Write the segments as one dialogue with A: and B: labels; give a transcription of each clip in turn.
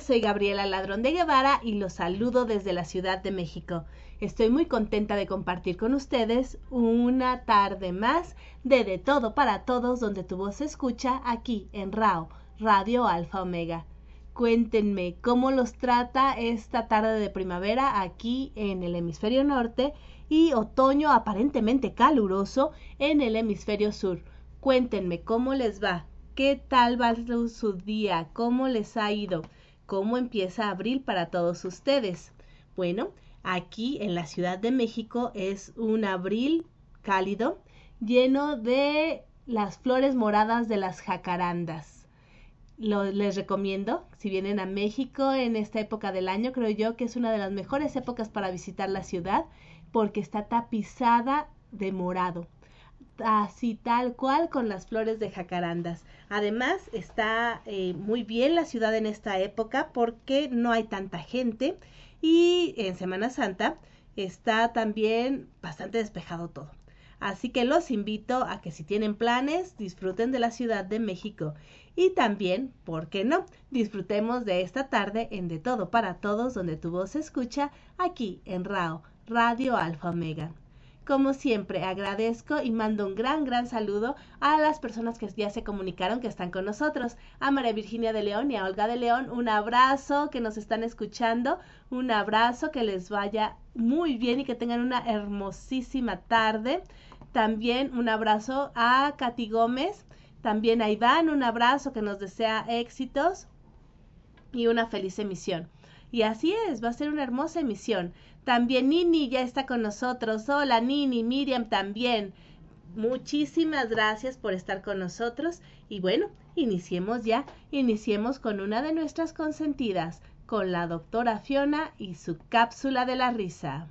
A: soy Gabriela Ladrón de Guevara y los saludo desde la Ciudad de México. Estoy muy contenta de compartir con ustedes una tarde más de De Todo para Todos donde tu voz se escucha aquí en RAO, Radio Alfa Omega. Cuéntenme cómo los trata esta tarde de primavera aquí en el hemisferio norte y otoño aparentemente caluroso en el hemisferio sur. Cuéntenme cómo les va, qué tal va su día, cómo les ha ido, cómo empieza abril para todos ustedes. Bueno, aquí en la Ciudad de México es un abril cálido lleno de las flores moradas de las jacarandas. Lo, les recomiendo, si vienen a México en esta época del año, creo yo que es una de las mejores épocas para visitar la ciudad porque está tapizada de morado así tal cual con las flores de jacarandas. Además, está eh, muy bien la ciudad en esta época porque no hay tanta gente y en Semana Santa está también bastante despejado todo. Así que los invito a que si tienen planes, disfruten de la Ciudad de México. Y también, ¿por qué no? Disfrutemos de esta tarde en De Todo para Todos, donde tu voz se escucha aquí en RAO, Radio Alfa Omega. Como siempre, agradezco y mando un gran, gran saludo a las personas que ya se comunicaron, que están con nosotros. A María Virginia de León y a Olga de León, un abrazo que nos están escuchando, un abrazo que les vaya muy bien y que tengan una hermosísima tarde. También un abrazo a Katy Gómez, también a Iván, un abrazo que nos desea éxitos y una feliz emisión. Y así es, va a ser una hermosa emisión. También Nini ya está con nosotros. Hola Nini, Miriam también. Muchísimas gracias por estar con nosotros. Y bueno, iniciemos ya. Iniciemos con una de nuestras consentidas, con la doctora Fiona y su cápsula de la risa.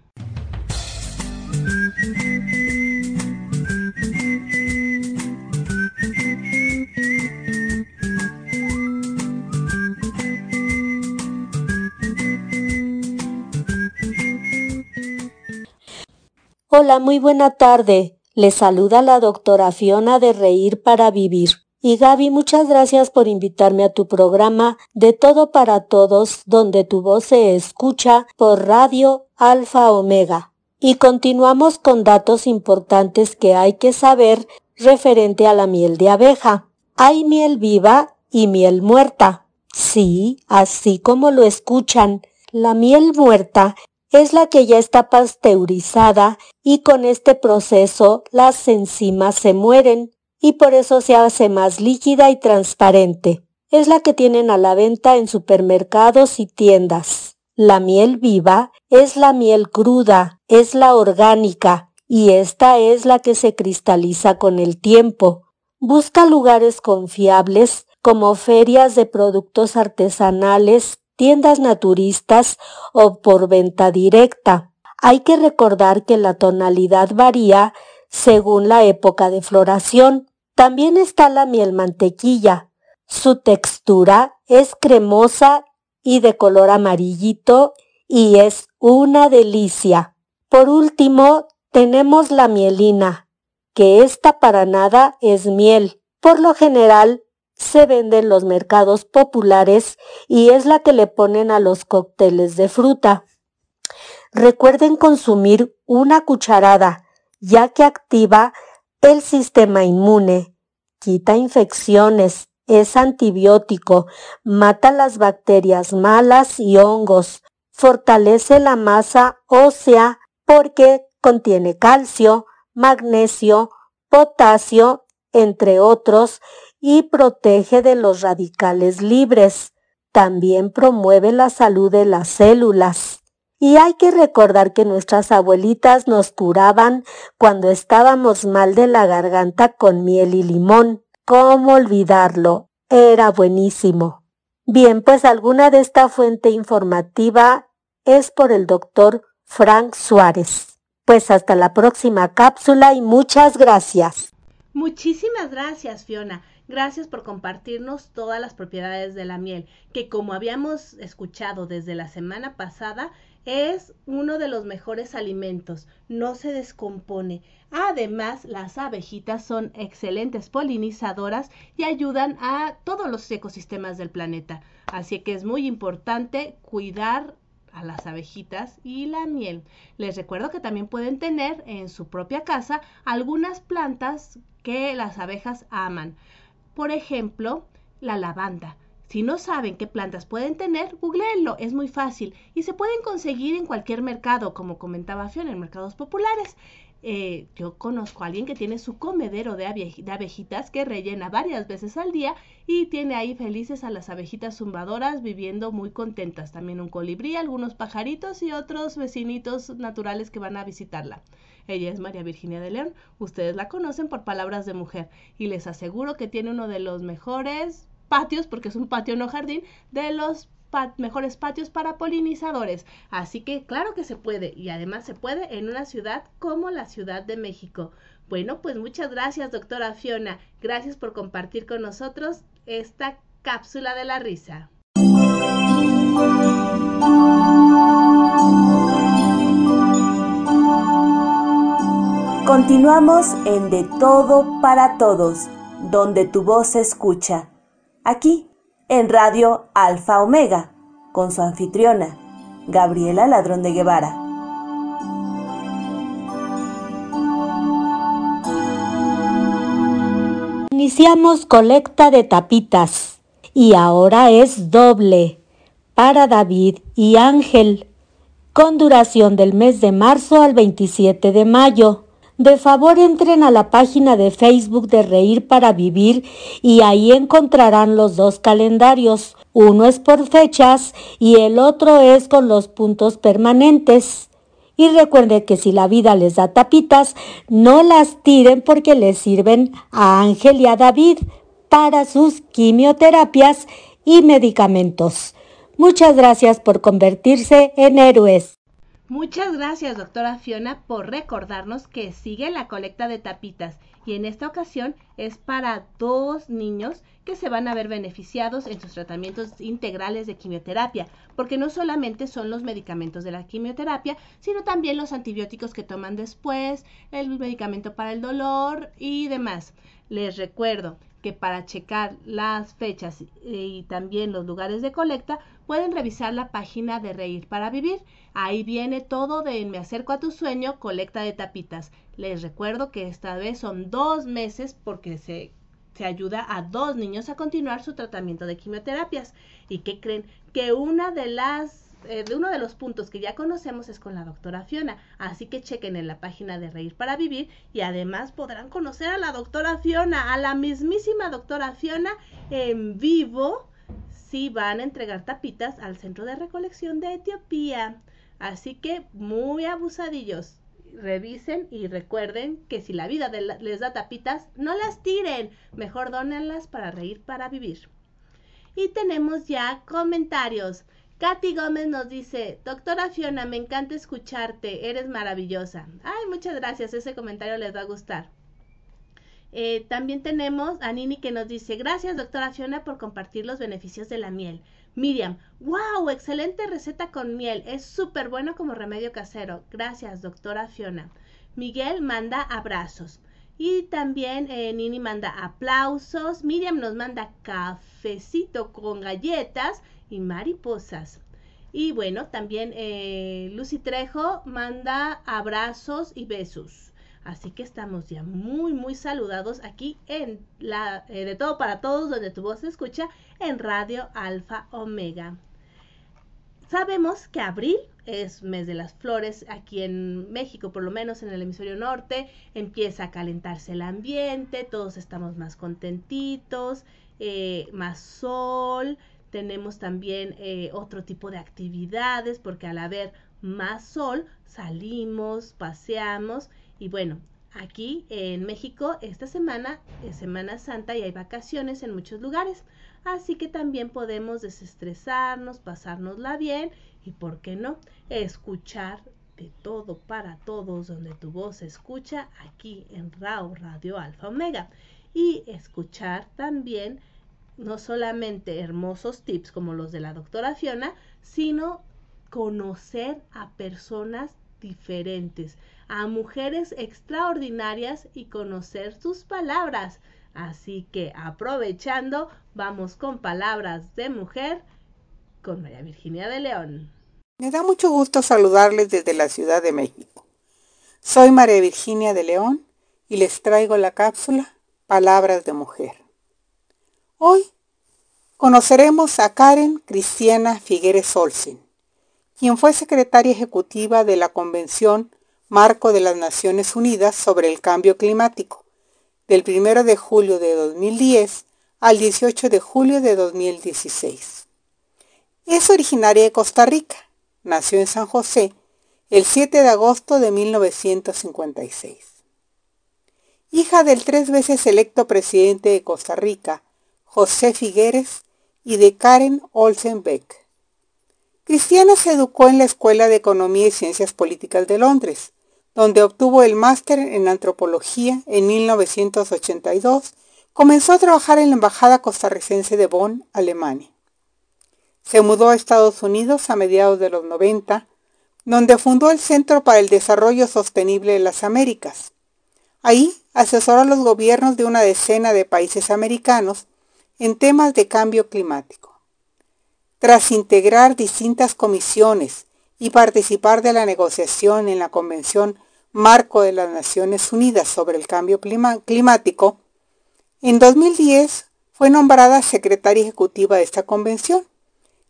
B: Hola, muy buena tarde. Le saluda la doctora Fiona de Reír para Vivir. Y Gaby, muchas gracias por invitarme a tu programa de Todo para Todos, donde tu voz se escucha por Radio Alfa Omega. Y continuamos con datos importantes que hay que saber referente a la miel de abeja. Hay miel viva y miel muerta. Sí, así como lo escuchan. La miel muerta es la que ya está pasteurizada y con este proceso las enzimas se mueren y por eso se hace más líquida y transparente. Es la que tienen a la venta en supermercados y tiendas. La miel viva es la miel cruda, es la orgánica y esta es la que se cristaliza con el tiempo. Busca lugares confiables como ferias de productos artesanales tiendas naturistas o por venta directa. Hay que recordar que la tonalidad varía según la época de floración. También está la miel mantequilla. Su textura es cremosa y de color amarillito y es una delicia. Por último, tenemos la mielina, que esta para nada es miel. Por lo general, se vende en los mercados populares y es la que le ponen a los cócteles de fruta. Recuerden consumir una cucharada, ya que activa el sistema inmune, quita infecciones, es antibiótico, mata las bacterias malas y hongos, fortalece la masa ósea porque contiene calcio, magnesio, potasio, entre otros, y protege de los radicales libres. También promueve la salud de las células. Y hay que recordar que nuestras abuelitas nos curaban cuando estábamos mal de la garganta con miel y limón. ¿Cómo olvidarlo? Era buenísimo. Bien, pues alguna de esta fuente informativa es por el doctor Frank Suárez. Pues hasta la próxima cápsula y muchas gracias.
A: Muchísimas gracias, Fiona. Gracias por compartirnos todas las propiedades de la miel, que como habíamos escuchado desde la semana pasada, es uno de los mejores alimentos, no se descompone. Además, las abejitas son excelentes polinizadoras y ayudan a todos los ecosistemas del planeta. Así que es muy importante cuidar a las abejitas y la miel. Les recuerdo que también pueden tener en su propia casa algunas plantas que las abejas aman. Por ejemplo, la lavanda. Si no saben qué plantas pueden tener, googleenlo, es muy fácil y se pueden conseguir en cualquier mercado, como comentaba Fiona, en mercados populares. Eh, yo conozco a alguien que tiene su comedero de, abejitas que rellena varias veces al día y tiene ahí felices a las abejitas zumbadoras viviendo muy contentas. También un colibrí, algunos pajaritos y otros vecinitos naturales que van a visitarla. Ella es María Virginia de León. Ustedes la conocen por palabras de mujer y les aseguro que tiene uno de los mejores patios, porque es un patio no jardín, de los mejores patios para polinizadores. Así que claro que se puede y además se puede en una ciudad como la Ciudad de México. Bueno, pues muchas gracias, doctora Fiona. Gracias por compartir con nosotros esta cápsula de la risa.
B: Continuamos en De Todo para Todos, donde tu voz se escucha. Aquí en Radio Alfa Omega, con su anfitriona, Gabriela Ladrón de Guevara. Iniciamos colecta de tapitas y ahora es doble para David y Ángel, con duración del mes de marzo al 27 de mayo de favor entren a la página de Facebook de Reír para Vivir y ahí encontrarán los dos calendarios. Uno es por fechas y el otro es con los puntos permanentes. Y recuerden que si la vida les da tapitas, no las tiren porque les sirven a Ángel y a David para sus quimioterapias y medicamentos. Muchas gracias por convertirse en héroes.
A: Muchas gracias, doctora Fiona, por recordarnos que sigue la colecta de tapitas y en esta ocasión es para dos niños que se van a ver beneficiados en sus tratamientos integrales de quimioterapia, porque no solamente son los medicamentos de la quimioterapia, sino también los antibióticos que toman después, el medicamento para el dolor y demás. Les recuerdo que para checar las fechas y también los lugares de colecta pueden revisar la página de Reír para Vivir. Ahí viene todo de Me acerco a tu sueño, colecta de tapitas. Les recuerdo que esta vez son dos meses porque se, se ayuda a dos niños a continuar su tratamiento de quimioterapias. ¿Y qué creen? Que una de las eh, uno de los puntos que ya conocemos es con la doctora Fiona. Así que chequen en la página de Reír para Vivir y además podrán conocer a la doctora Fiona, a la mismísima doctora Fiona en vivo si van a entregar tapitas al centro de recolección de Etiopía. Así que muy abusadillos. Revisen y recuerden que si la vida les da tapitas, no las tiren. Mejor dónenlas para reír para vivir. Y tenemos ya comentarios. Katy Gómez nos dice, doctora Fiona, me encanta escucharte, eres maravillosa. Ay, muchas gracias, ese comentario les va a gustar. Eh, también tenemos a Nini que nos dice, gracias doctora Fiona por compartir los beneficios de la miel. Miriam, wow, excelente receta con miel, es súper bueno como remedio casero. Gracias doctora Fiona. Miguel manda abrazos. Y también eh, Nini manda aplausos. Miriam nos manda cafecito con galletas y mariposas. Y bueno, también eh, Lucy Trejo manda abrazos y besos. Así que estamos ya muy, muy saludados aquí en la eh, de todo para todos, donde tu voz se escucha en Radio Alfa Omega. Sabemos que abril es mes de las flores aquí en México, por lo menos en el hemisferio norte, empieza a calentarse el ambiente, todos estamos más contentitos, eh, más sol, tenemos también eh, otro tipo de actividades porque al haber más sol salimos, paseamos y bueno, aquí en México esta semana es Semana Santa y hay vacaciones en muchos lugares. Así que también podemos desestresarnos, pasárnosla bien y, ¿por qué no?, escuchar de todo para todos donde tu voz se escucha aquí en RAO Radio Alfa Omega. y escuchar también no solamente hermosos tips como los de la doctora Fiona, sino conocer a personas diferentes, a mujeres extraordinarias y conocer sus palabras. Así que aprovechando, vamos con palabras de mujer con María Virginia de León.
C: Me da mucho gusto saludarles desde la Ciudad de México. Soy María Virginia de León y les traigo la cápsula Palabras de Mujer. Hoy conoceremos a Karen Cristiana Figueres Olsen, quien fue secretaria ejecutiva de la Convención Marco de las Naciones Unidas sobre el Cambio Climático, del 1 de julio de 2010 al 18 de julio de 2016. Es originaria de Costa Rica, nació en San José el 7 de agosto de 1956. Hija del tres veces electo presidente de Costa Rica, José Figueres, y de Karen Olsen Beck. Cristiana se educó en la Escuela de Economía y Ciencias Políticas de Londres, donde obtuvo el máster en antropología en 1982. Comenzó a trabajar en la Embajada costarricense de Bonn, Alemania. Se mudó a Estados Unidos a mediados de los 90, donde fundó el Centro para el Desarrollo Sostenible de las Américas. Ahí asesoró a los gobiernos de una decena de países americanos en temas de cambio climático. Tras integrar distintas comisiones y participar de la negociación en la Convención Marco de las Naciones Unidas sobre el Cambio Climático, en 2010 fue nombrada secretaria ejecutiva de esta convención,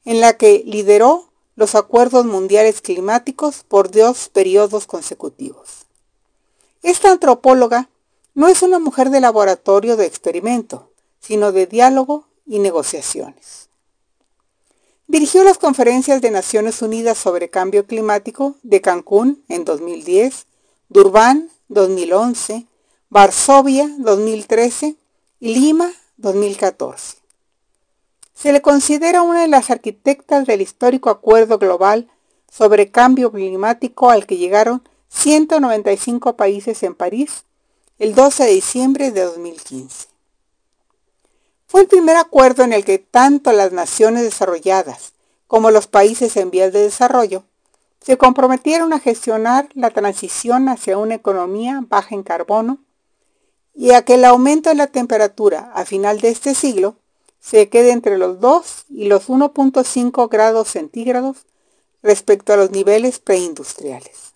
C: en la que lideró los acuerdos mundiales climáticos por dos periodos consecutivos. Esta antropóloga no es una mujer de laboratorio de experimento, sino de diálogo y negociaciones. Dirigió las conferencias de Naciones Unidas sobre Cambio Climático de Cancún en 2010, Durban 2011, Varsovia 2013 y Lima 2014. Se le considera una de las arquitectas del histórico Acuerdo Global sobre Cambio Climático al que llegaron 195 países en París el 12 de diciembre de 2015. Fue el primer acuerdo en el que tanto las naciones desarrolladas como los países en vías de desarrollo se comprometieron a gestionar la transición hacia una economía baja en carbono y a que el aumento de la temperatura a final de este siglo se quede entre los 2 y los 1.5 grados centígrados respecto a los niveles preindustriales.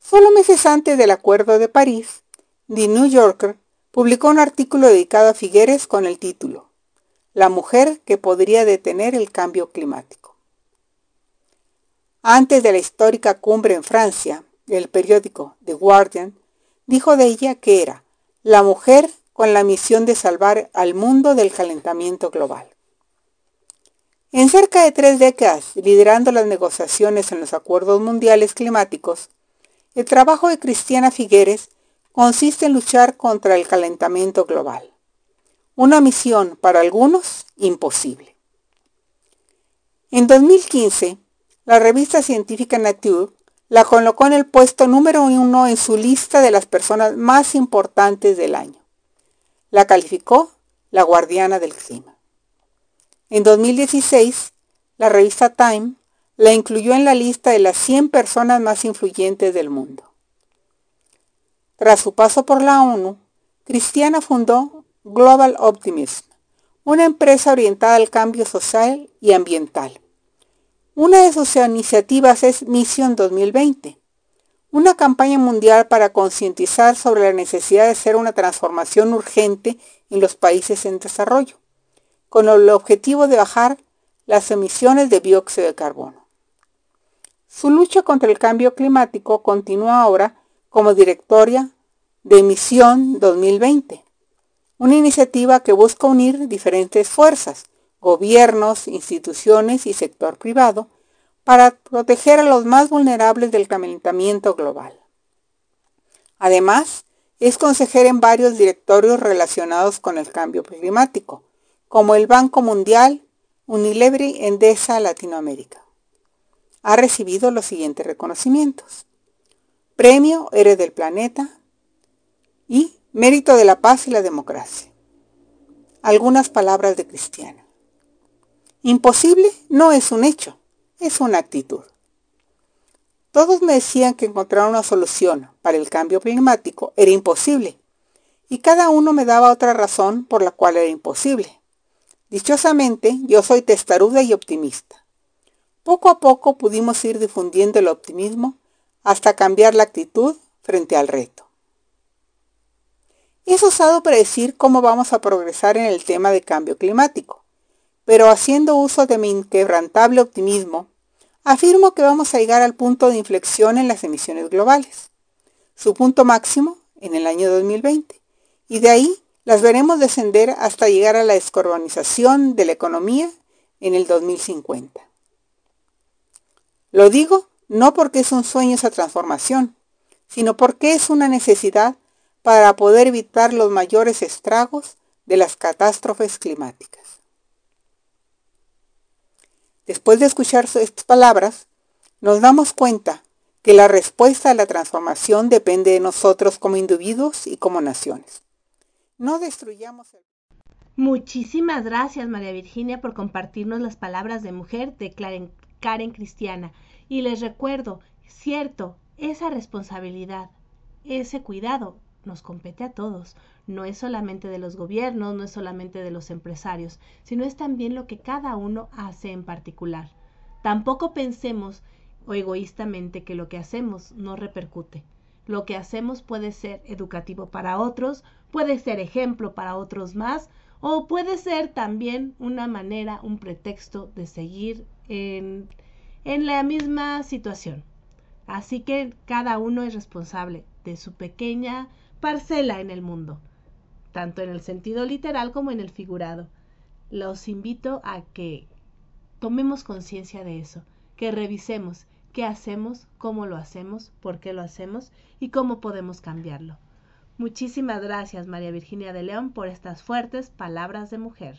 C: Solo meses antes del Acuerdo de París, The New Yorker publicó un artículo dedicado a Figueres con el título La mujer que podría detener el cambio climático. Antes de la histórica cumbre en Francia, el periódico The Guardian dijo de ella que era la mujer con la misión de salvar al mundo del calentamiento global. En cerca de tres décadas, liderando las negociaciones en los acuerdos mundiales climáticos, el trabajo de Cristiana Figueres consiste en luchar contra el calentamiento global. Una misión para algunos imposible. En 2015, la revista científica Nature la colocó en el puesto número uno en su lista de las personas más importantes del año. La calificó la guardiana del clima. En 2016, la revista Time la incluyó en la lista de las 100 personas más influyentes del mundo. Tras su paso por la ONU, Cristiana fundó Global Optimism, una empresa orientada al cambio social y ambiental. Una de sus iniciativas es Mission 2020, una campaña mundial para concientizar sobre la necesidad de hacer una transformación urgente en los países en desarrollo, con el objetivo de bajar las emisiones de dióxido de carbono. Su lucha contra el cambio climático continúa ahora como directoria de Misión 2020, una iniciativa que busca unir diferentes fuerzas, gobiernos, instituciones y sector privado para proteger a los más vulnerables del calentamiento global. Además, es consejera en varios directorios relacionados con el cambio climático, como el Banco Mundial, Unilever Endesa Latinoamérica. Ha recibido los siguientes reconocimientos. Premio Héroe del Planeta y Mérito de la paz y la democracia. Algunas palabras de Cristiana. Imposible no es un hecho, es una actitud. Todos me decían que encontrar una solución para el cambio climático era imposible, y cada uno me daba otra razón por la cual era imposible. Dichosamente, yo soy testaruda y optimista. Poco a poco pudimos ir difundiendo el optimismo hasta cambiar la actitud frente al reto. Es usado para decir cómo vamos a progresar en el tema de cambio climático, pero haciendo uso de mi inquebrantable optimismo, afirmo que vamos a llegar al punto de inflexión en las emisiones globales, su punto máximo en el año 2020, y de ahí las veremos descender hasta llegar a la descarbonización de la economía en el 2050. Lo digo no porque es un sueño esa transformación, sino porque es una necesidad para poder evitar los mayores estragos de las catástrofes climáticas. Después de escuchar estas palabras, nos damos cuenta que la respuesta a la transformación depende de nosotros como individuos y como naciones. No destruyamos el...
A: Muchísimas gracias María Virginia por compartirnos las palabras de mujer de Karen Cristiana. Y les recuerdo, cierto, esa responsabilidad, ese cuidado nos compete a todos. No es solamente de los gobiernos, no es solamente de los empresarios, sino es también lo que cada uno hace en particular. Tampoco pensemos o egoístamente que lo que hacemos no repercute. Lo que hacemos puede ser educativo para otros, puede ser ejemplo para otros más, o puede ser también una manera, un pretexto de seguir en, en la misma situación. Así que cada uno es responsable de su pequeña parcela en el mundo, tanto en el sentido literal como en el figurado. Los invito a que tomemos conciencia de eso, que revisemos qué hacemos, cómo lo hacemos, por qué lo hacemos y cómo podemos cambiarlo. Muchísimas gracias María Virginia de León por estas fuertes palabras de mujer.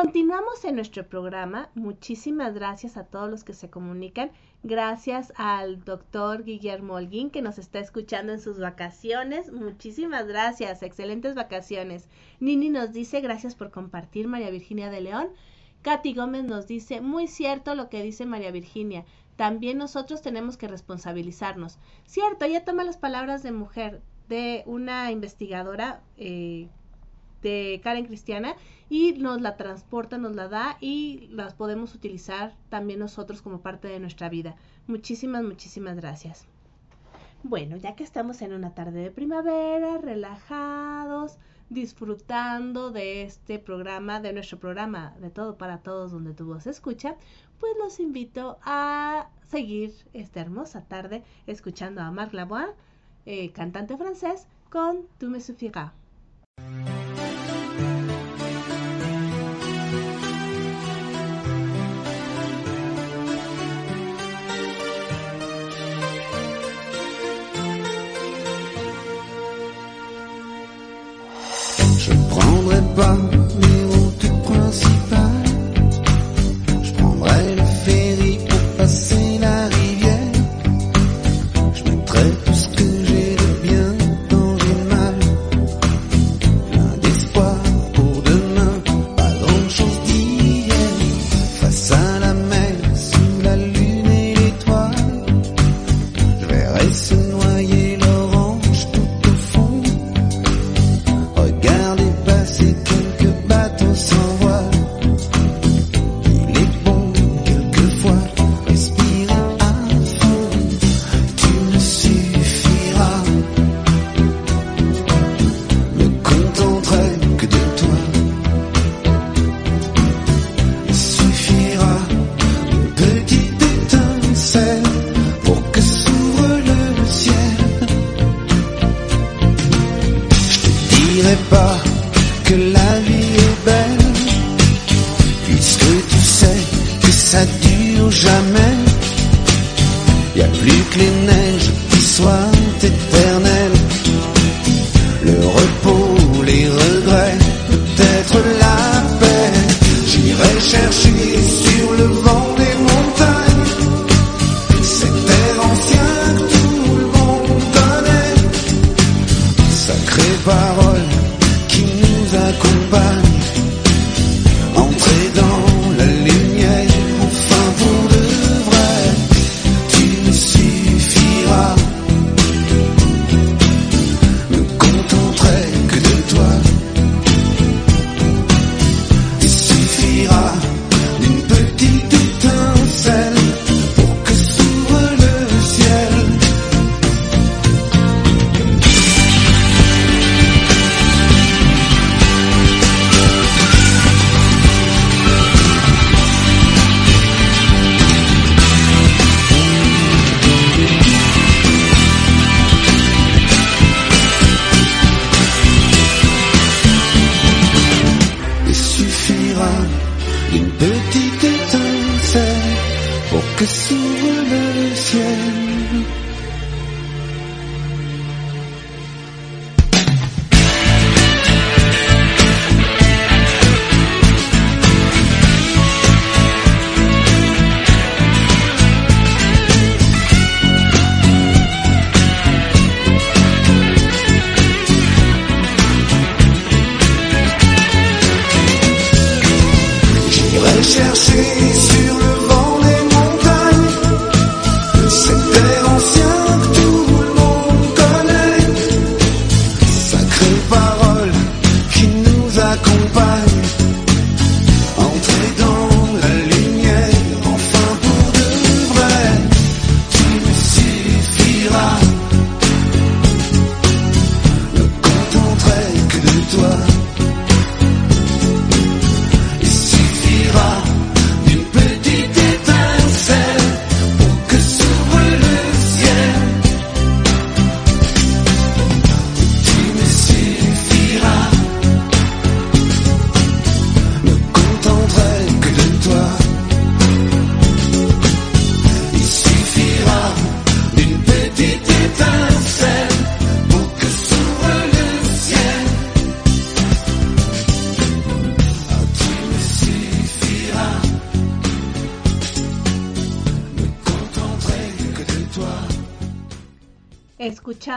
A: Continuamos en nuestro programa. Muchísimas gracias a todos los que se comunican. Gracias al doctor Guillermo Holguín que nos está escuchando en sus vacaciones. Muchísimas gracias. Excelentes vacaciones. Nini nos dice gracias por compartir María Virginia de León. Katy Gómez nos dice muy cierto lo que dice María Virginia. También nosotros tenemos que responsabilizarnos. Cierto, ella toma las palabras de mujer de una investigadora eh, de Karen Cristiana y nos la transporta, nos la da y las podemos utilizar también nosotros como parte de nuestra vida. Muchísimas, muchísimas gracias. Bueno, ya que estamos en una tarde de primavera, relajados, disfrutando de este programa, de nuestro programa de Todo para Todos, donde tu voz se escucha, pues los invito a seguir esta hermosa tarde escuchando a Marc Lavoie, eh, cantante francés, con Tu me suffiras.
D: Les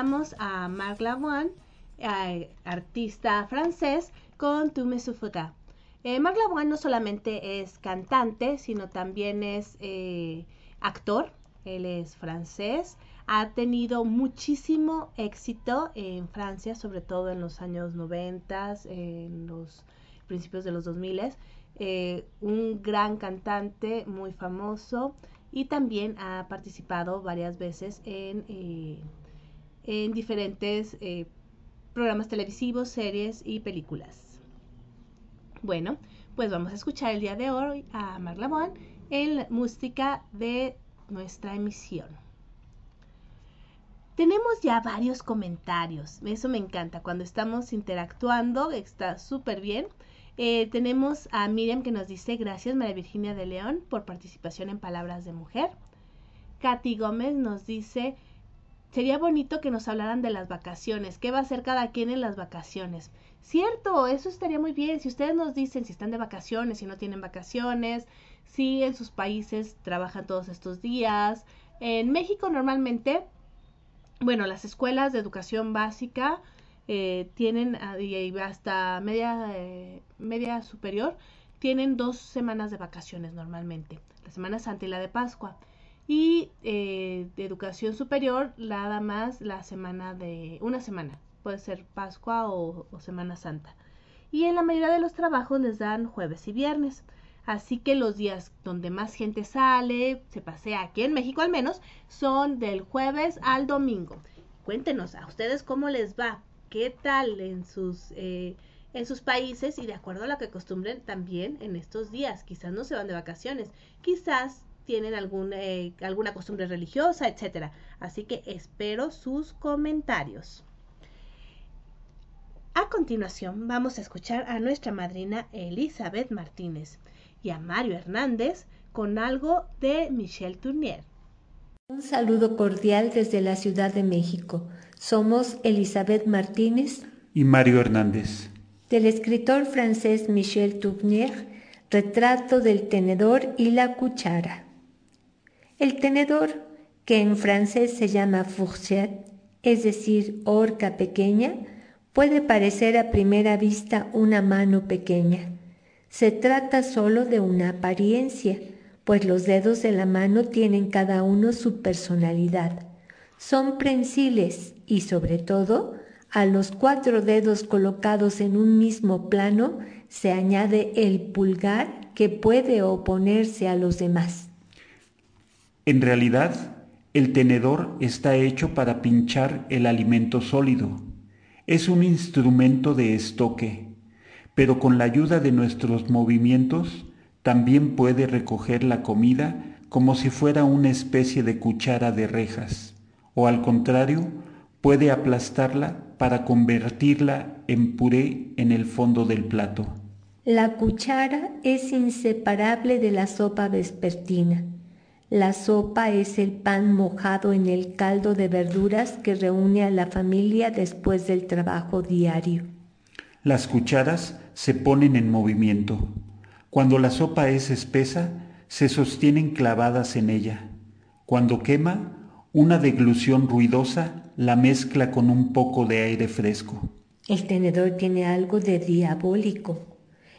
A: Escuchamos a Marc Lavoine, eh, artista francés, con Tu me. Eh, Marc Lavoine no solamente es cantante, sino también es eh, actor. Él es francés. Ha tenido muchísimo éxito en Francia, sobre todo en los años 90, en los principios de los 2000. Eh, un gran cantante, muy famoso, y también ha participado varias veces en, eh, en diferentes eh, programas televisivos, series y películas. Bueno, pues vamos a escuchar el día de hoy a Marc Lavoine en la música de nuestra emisión. Tenemos ya varios comentarios, eso me encanta, cuando estamos interactuando, está súper bien. Eh, tenemos a Miriam que nos dice, gracias María Virginia de León por participación en Palabras de Mujer. Katy Gómez nos dice, sería bonito que nos hablaran de las vacaciones, qué va a hacer cada quien en las vacaciones. Cierto, eso estaría muy bien. Si ustedes nos dicen si están de vacaciones, si no tienen vacaciones, si en sus países trabajan todos estos días. En México normalmente, bueno, las escuelas de educación básica eh, tienen ah, hasta media, eh, media superior, tienen dos semanas de vacaciones normalmente, la Semana Santa y la de Pascua. Y eh, de educación superior, nada más la semana de una semana, puede ser Pascua o, Semana Santa. Y en la mayoría de los trabajos les dan jueves y viernes. Así que los días donde más gente sale, se pasea aquí en México al menos, son del jueves al domingo. Cuéntenos a ustedes cómo les va, qué tal en sus, eh, en sus países y de acuerdo a lo que acostumbren también en estos días. Quizás no se van de vacaciones, quizás tienen algún, eh, alguna costumbre religiosa, etcétera. Así que espero sus comentarios. A continuación vamos a escuchar a nuestra madrina Elizabeth Martínez y a Mario Hernández con algo de Michelle Tournier.
E: Un saludo cordial desde la Ciudad de México. Somos Elizabeth Martínez
F: y Mario Hernández.
E: Del escritor francés Michel Tournier, Retrato del tenedor y la cuchara. El tenedor, que en francés se llama fourchette, es decir, horca pequeña, puede parecer a primera vista una mano pequeña. Se trata solo de una apariencia pues los dedos de la mano tienen cada uno su personalidad. Son prensiles y sobre todo a los cuatro dedos colocados en un mismo plano se añade el pulgar que puede oponerse a los demás.
F: En realidad, el tenedor está hecho para pinchar el alimento sólido. Es un instrumento de estoque, pero con la ayuda de nuestros movimientos también puede recoger la comida como si fuera una especie de cuchara de rejas, o al contrario, puede aplastarla para convertirla en puré en el fondo del plato.
E: La cuchara es inseparable de la sopa vespertina. La sopa es el pan mojado en el caldo de verduras que reúne a la familia después del trabajo diario.
F: Las cucharas se ponen en movimiento. Cuando la sopa es espesa, se sostienen clavadas en ella. Cuando quema, una deglución ruidosa la mezcla con un poco de aire fresco.
E: El tenedor tiene algo de diabólico.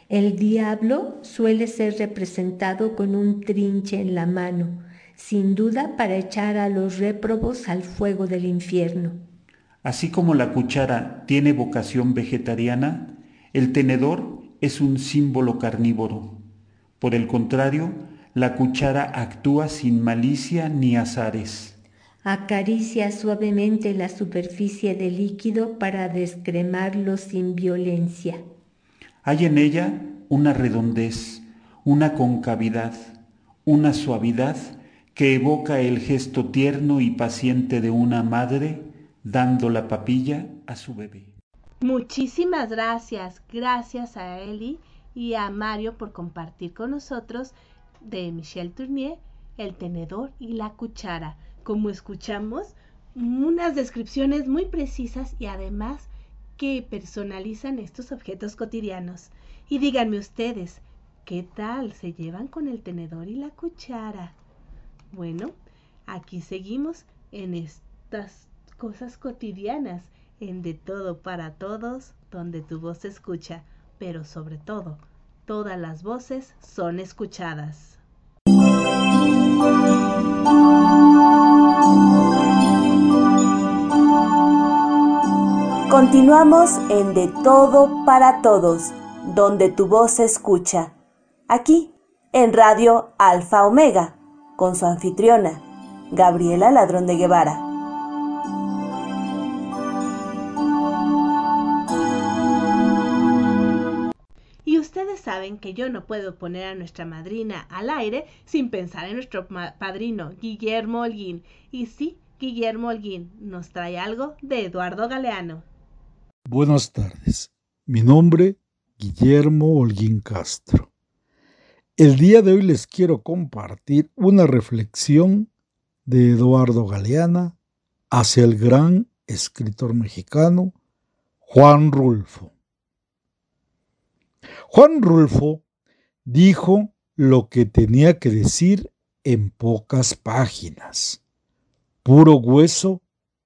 E: El diablo suele ser representado con un trinche en la mano, sin duda para echar a los réprobos al fuego del infierno.
F: Así como la cuchara tiene vocación vegetariana, el tenedor es un símbolo carnívoro. Por el contrario, la cuchara actúa sin malicia ni azares.
E: Acaricia suavemente la superficie del líquido para descremarlo sin violencia.
F: Hay en ella una redondez, una concavidad, una suavidad que evoca el gesto tierno y paciente de una madre dando la papilla a su bebé.
A: Muchísimas gracias, gracias a Eli y a Mario por compartir con nosotros de Michel Tournier el tenedor y la cuchara. Como escuchamos, unas descripciones muy precisas y además que personalizan estos objetos cotidianos. Y díganme ustedes, ¿qué tal se llevan con el tenedor y la cuchara? Bueno, aquí seguimos en estas cosas cotidianas en De Todo para Todos, donde tu voz se escucha, pero sobre todo, todas las voces son escuchadas.
E: Continuamos en De Todo para Todos, donde tu voz se escucha. Aquí, en Radio Alfa Omega, con su anfitriona, Gabriela Ladrón de Guevara.
A: saben que yo no puedo poner a nuestra madrina al aire sin pensar en nuestro padrino, Guillermo Holguín. Y sí, Guillermo Holguín nos trae algo de Eduardo Galeano.
G: Buenas tardes. Mi nombre, Guillermo Holguín Castro. El día de hoy les quiero compartir una reflexión de Eduardo Galeana hacia el gran escritor mexicano Juan Rulfo. Juan Rulfo dijo lo que tenía que decir en pocas páginas, puro hueso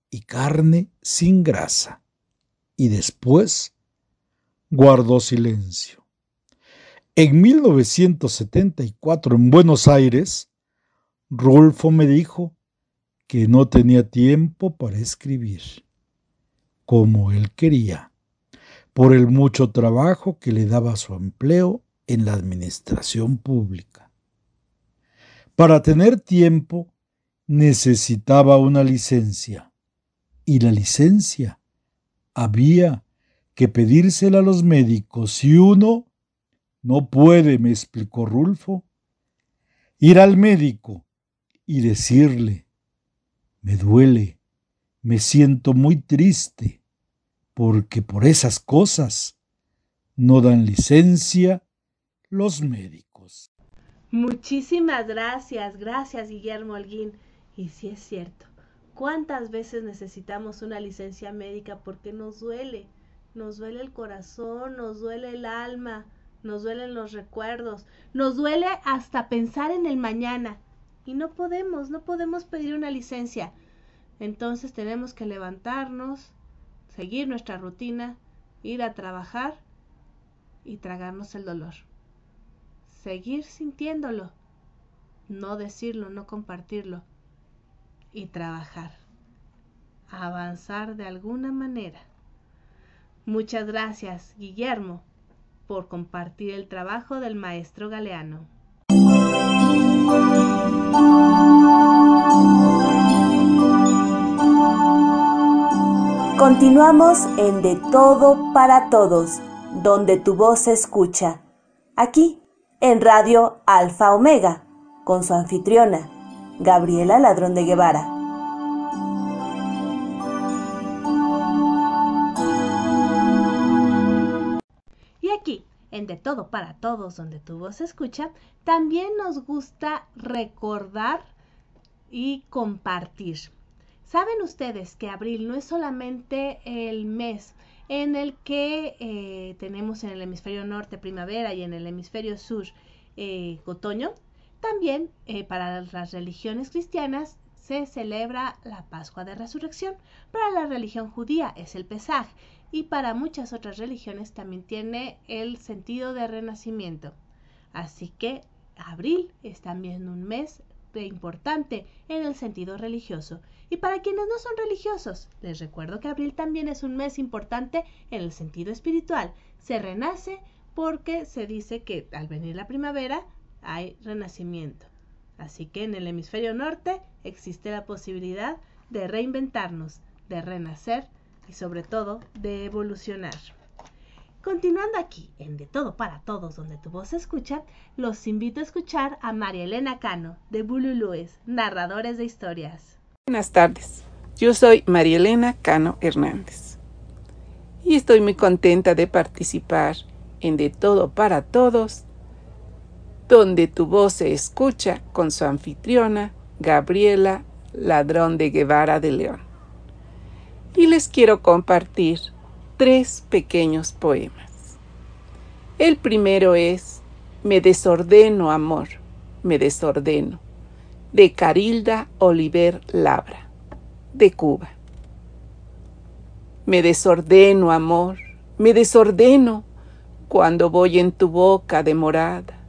G: y carne sin grasa, y después guardó silencio. En 1974 en Buenos Aires, Rulfo me dijo que no tenía tiempo para escribir, como él quería por el mucho trabajo que le daba su empleo en la administración pública. Para tener tiempo necesitaba una licencia y la licencia había que pedírsela a los médicos si uno no puede, me explicó Rulfo, ir al médico y decirle, me duele, me siento muy triste, porque por esas cosas no dan licencia los médicos.
A: Muchísimas gracias, gracias Guillermo Holguín. Y sí es cierto, ¿cuántas veces necesitamos una licencia médica porque nos duele? Nos duele el corazón, nos duele el alma, nos duelen los recuerdos, nos duele hasta pensar en el mañana. Y no podemos, no podemos pedir una licencia. Entonces tenemos que levantarnos, seguir nuestra rutina, ir a trabajar y tragarnos el dolor. Seguir sintiéndolo, no decirlo, no compartirlo y trabajar. Avanzar de alguna manera. Muchas gracias, Guillermo, por compartir el trabajo del maestro Galeano.
H: Continuamos en De Todo para Todos, donde tu voz se escucha. Aquí, en Radio Alfa Omega, con su anfitriona, Gabriela Ladrón de Guevara.
A: De Todo para Todos, donde tu voz se escucha, también nos gusta recordar y compartir. ¿Saben ustedes que abril no es solamente el mes en el que eh, tenemos en el hemisferio norte primavera y en el hemisferio sur eh, otoño? También eh, para las religiones cristianas se celebra la Pascua de Resurrección. Para la religión judía es el Pesaj y para muchas otras religiones también tiene el sentido de renacimiento. Así que abril es también un mes importante en el sentido religioso. Y para quienes no son religiosos, les recuerdo que abril también es un mes importante en el sentido espiritual. Se renace porque se dice que al venir la primavera hay renacimiento. Así que en el hemisferio norte existe la posibilidad de reinventarnos, de renacer y sobre todo de evolucionar. Continuando aquí en De Todo para Todos, donde tu voz se escucha, los invito a escuchar a María Elena Cano, de Bululúes, narradores de historias.
I: Buenas tardes, yo soy María Elena Cano Hernández y estoy muy contenta de participar en De Todo para Todos, donde tu voz se escucha con su anfitriona, Gabriela Ladrón de Guevara de León. Y les quiero compartir tres pequeños poemas. El primero es Me desordeno, amor, me desordeno, de Carilda Oliver Labra, de Cuba. Me desordeno, amor, me desordeno cuando voy en tu boca demorada,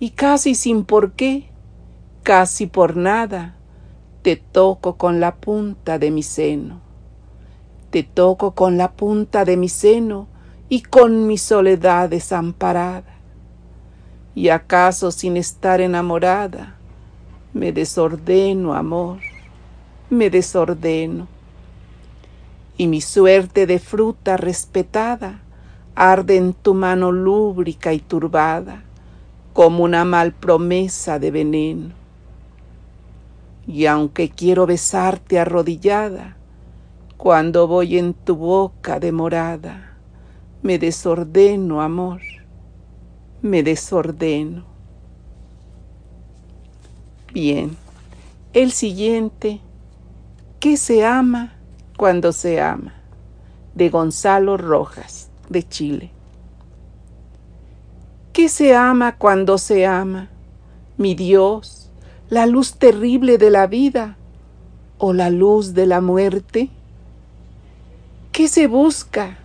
I: y casi sin por qué, casi por nada, te toco con la punta de mi seno te toco con la punta de mi seno y con mi soledad desamparada. Y acaso sin estar enamorada, me desordeno, amor, me desordeno. Y mi suerte de fruta respetada arde en tu mano lúbrica y turbada, como una mal promesa de veneno. Y aunque quiero besarte arrodillada, cuando voy en tu boca demorada, me desordeno, amor, me desordeno. Bien, el siguiente, ¿qué se ama cuando se ama? De Gonzalo Rojas, de Chile. ¿Qué se ama cuando se ama? Mi Dios, la luz terrible de la vida o la luz de la muerte? ¿Qué se busca?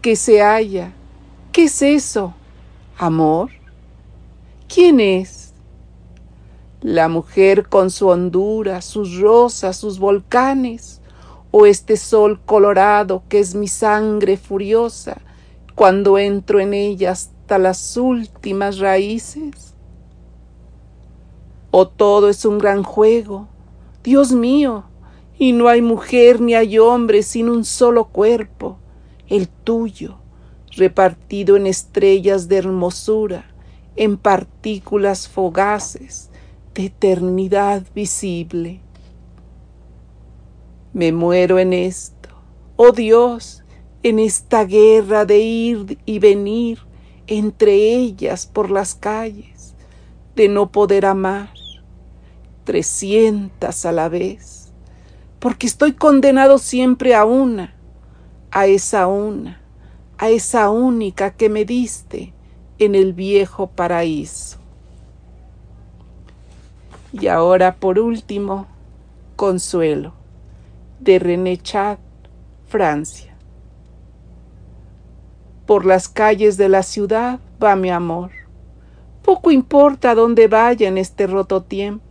I: ¿Qué se halla? ¿Qué es eso? ¿Amor? ¿Quién es? ¿La mujer con su hondura, sus rosas, sus volcanes? ¿O este sol colorado que es mi sangre furiosa cuando entro en ella hasta las últimas raíces? ¿O todo es un gran juego? Dios mío, y no hay mujer ni hay hombre sin un solo cuerpo, el tuyo, repartido en estrellas de hermosura, en partículas fogaces de eternidad visible. Me muero en esto, oh Dios, en esta guerra de ir y venir entre ellas por las calles, de no poder amar, trescientas a la vez, porque estoy condenado siempre a una, a esa una, a esa única que me diste en el viejo paraíso. Y ahora, por último, Consuelo, de René Chat, Francia. Por las calles de la ciudad va mi amor. Poco importa dónde vaya en este roto tiempo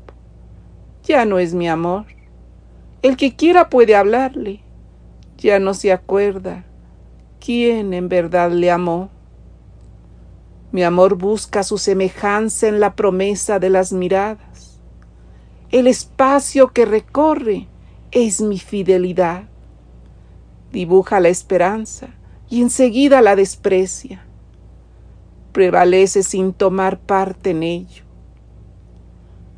I: ya no es mi amor. El que quiera puede hablarle, ya no se acuerda quién en verdad le amó. Mi amor busca su semejanza en la promesa de las miradas. El espacio que recorre es mi fidelidad. Dibuja la esperanza y enseguida la desprecia. Prevalece sin tomar parte en ello.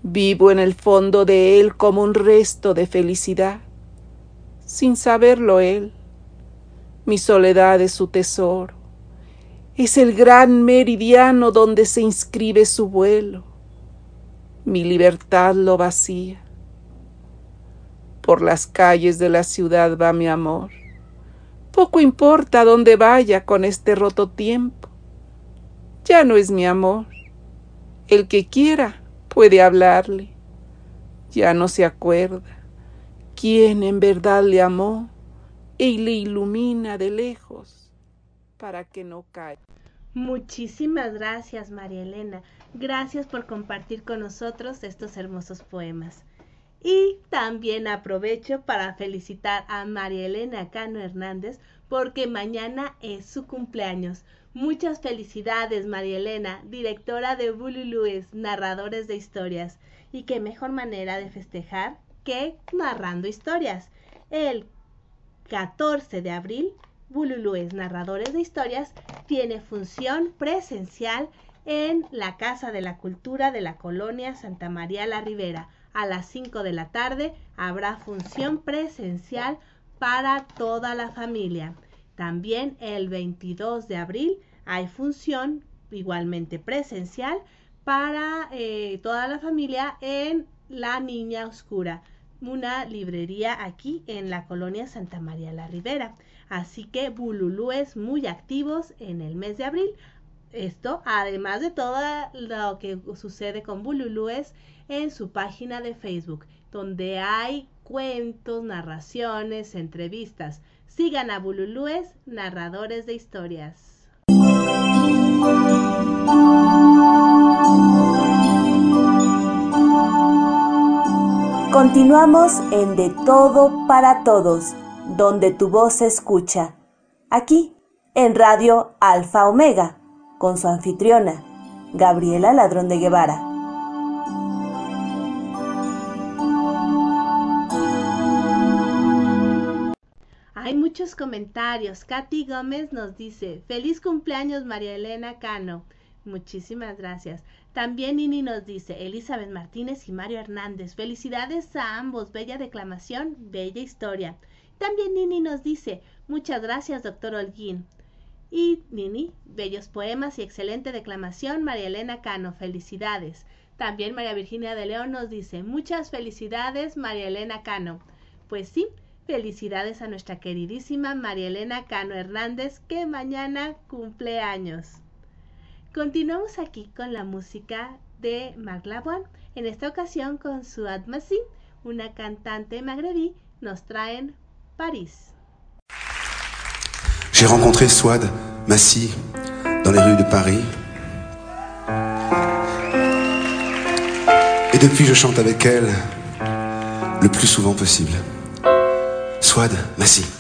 I: Vivo en el fondo de él como un resto de felicidad, sin saberlo él. Mi soledad es su tesoro, es el gran meridiano donde se inscribe su vuelo. Mi libertad lo vacía. Por las calles de la ciudad va mi amor. Poco importa dónde vaya con este roto tiempo. Ya no es mi amor. El que quiera puede hablarle. Ya no se acuerda quién en verdad le amó y le ilumina de lejos para que no caiga.
A: Muchísimas gracias, María Elena. Gracias por compartir con nosotros estos hermosos poemas. Y también aprovecho para felicitar a María Elena Cano Hernández porque mañana es su cumpleaños. Muchas felicidades, María Elena, directora de Bululúes, narradores de historias. Y qué mejor manera de festejar que narrando historias. El 14 de abril, Bululúes, narradores de historias, tiene función presencial en la Casa de la Cultura de la Colonia Santa María la Ribera. A las 5 de la tarde habrá función presencial para toda la familia. También el 22 de abril hay función igualmente presencial para eh, toda la familia en La Niña Oscura, una librería aquí en la colonia Santa María la Ribera. Así que bululúes muy activos en el mes de abril. Esto, además de todo lo que sucede con bululúes en su página de Facebook, donde hay cuentos, narraciones, entrevistas. Sigan a Bululúes, narradores de historias.
H: Continuamos en De Todo para Todos, donde tu voz se escucha. Aquí, en Radio Alfa Omega, con su anfitriona, Gabriela Ladrón de Guevara.
A: Hay muchos comentarios. Katy Gómez nos dice, feliz cumpleaños María Elena Cano. Muchísimas gracias. También Nini nos dice, Elizabeth Martínez y Mario Hernández, felicidades a ambos, bella declamación, bella historia. También Nini nos dice, muchas gracias doctor Holguín. Y Nini, bellos poemas y excelente declamación, María Elena Cano, felicidades. También María Virginia de León nos dice, muchas felicidades María Elena Cano. Pues sí, Felicidades a nuestra queridísima María Elena Cano Hernández que mañana cumple años. Continuamos aquí con la música de Marc Lavoine. En esta ocasión con su Admasi, una cantante magrebí, nos traen París.
J: J'ai rencontré Swad Massi dans les rues de Paris. Et depuis, je chante avec elle le plus souvent possible. Swad, Massi.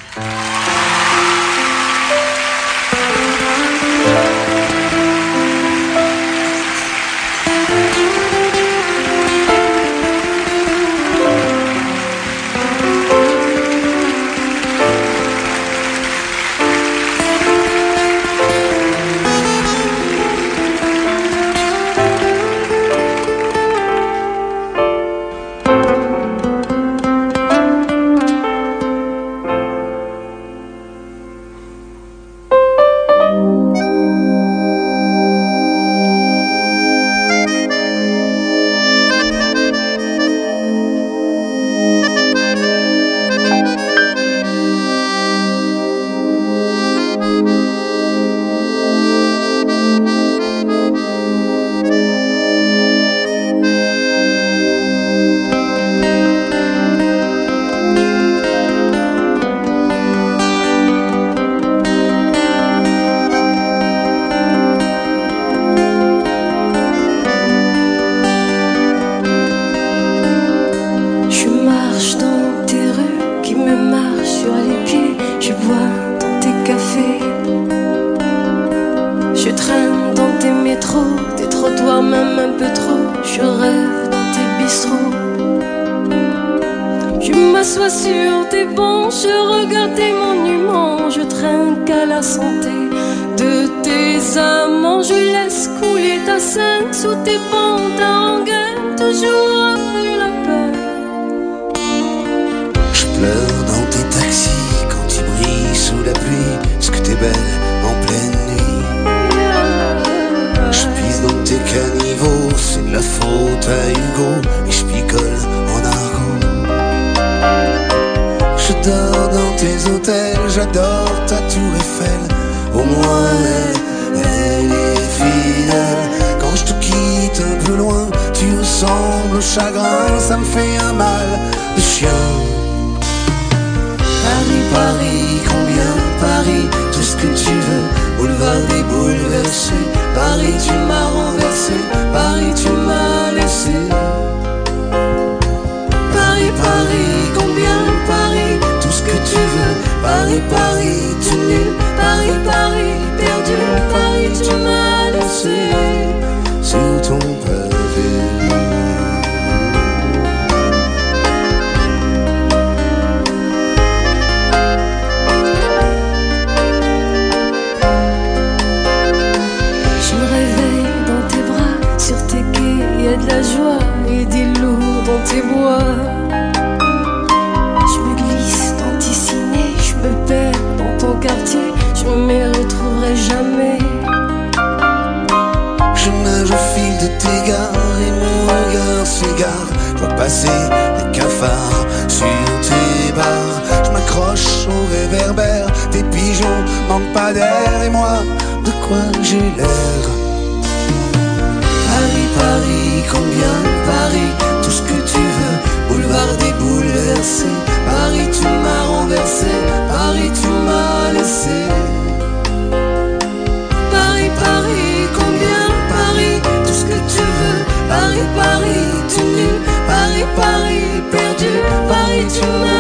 D: Paris, combien Paris, tout ce que tu veux, boulevard des bouleversés. Paris, tu m'as renversé, Paris, tu m'as laissé. Paris, Paris, combien Paris, tout ce que tu veux. Paris, Paris, tu nul. Paris, Paris, perdu. Paris, tu m'as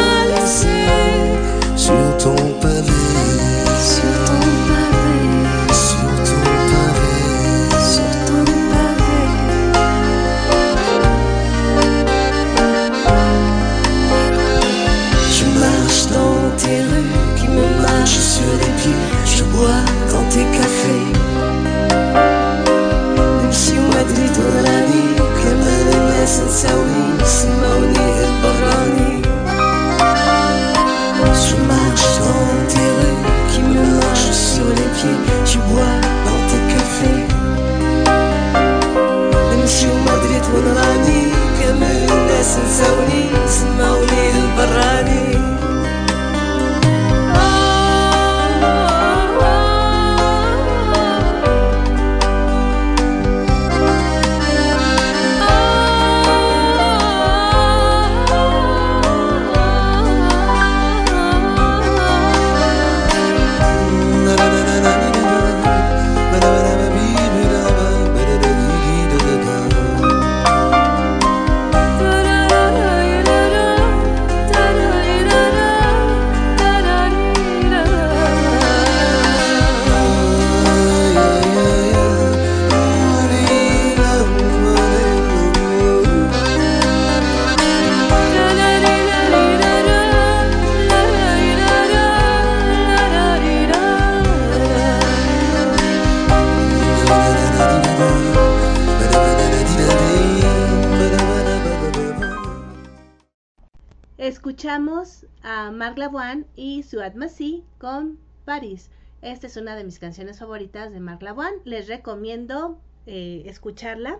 A: Marc Lavoine y Suad Massi con París. Esta es una de mis canciones favoritas de Marc Lavoine. Les recomiendo eh, escucharla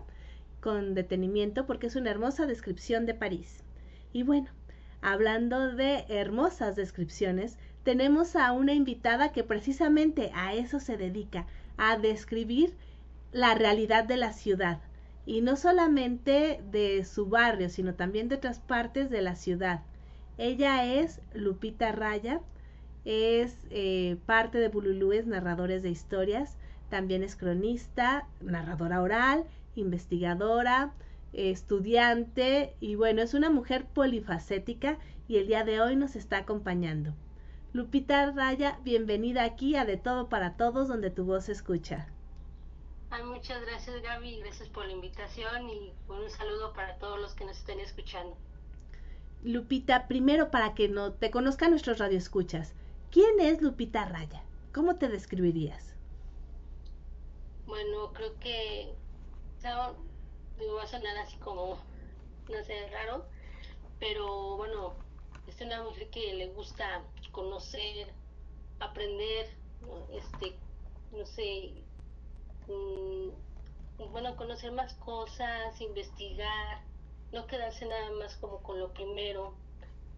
A: con detenimiento porque es una hermosa descripción de París. Y bueno, hablando de hermosas descripciones, tenemos a una invitada que precisamente a eso se dedica, a describir la realidad de la ciudad. Y no solamente de su barrio, sino también de otras partes de la ciudad. Ella es Lupita Raya, es eh, parte de Bululúes Narradores de Historias, también es cronista, narradora oral, investigadora, estudiante y bueno, es una mujer polifacética y el día de hoy nos está acompañando. Lupita Raya, bienvenida aquí a De Todo para Todos, donde tu voz se escucha.
K: Ay, muchas gracias Gaby, gracias por la invitación y un saludo para todos los que nos estén escuchando.
A: Lupita, primero para que no te conozcan nuestros radioescuchas, ¿quién es Lupita Raya? ¿Cómo te describirías?
K: Bueno, creo que no, va a sonar así como, no sé, raro, pero bueno, es una mujer que le gusta conocer, aprender, este, no sé, mm, bueno, conocer más cosas, investigar, no quedarse nada más como con lo primero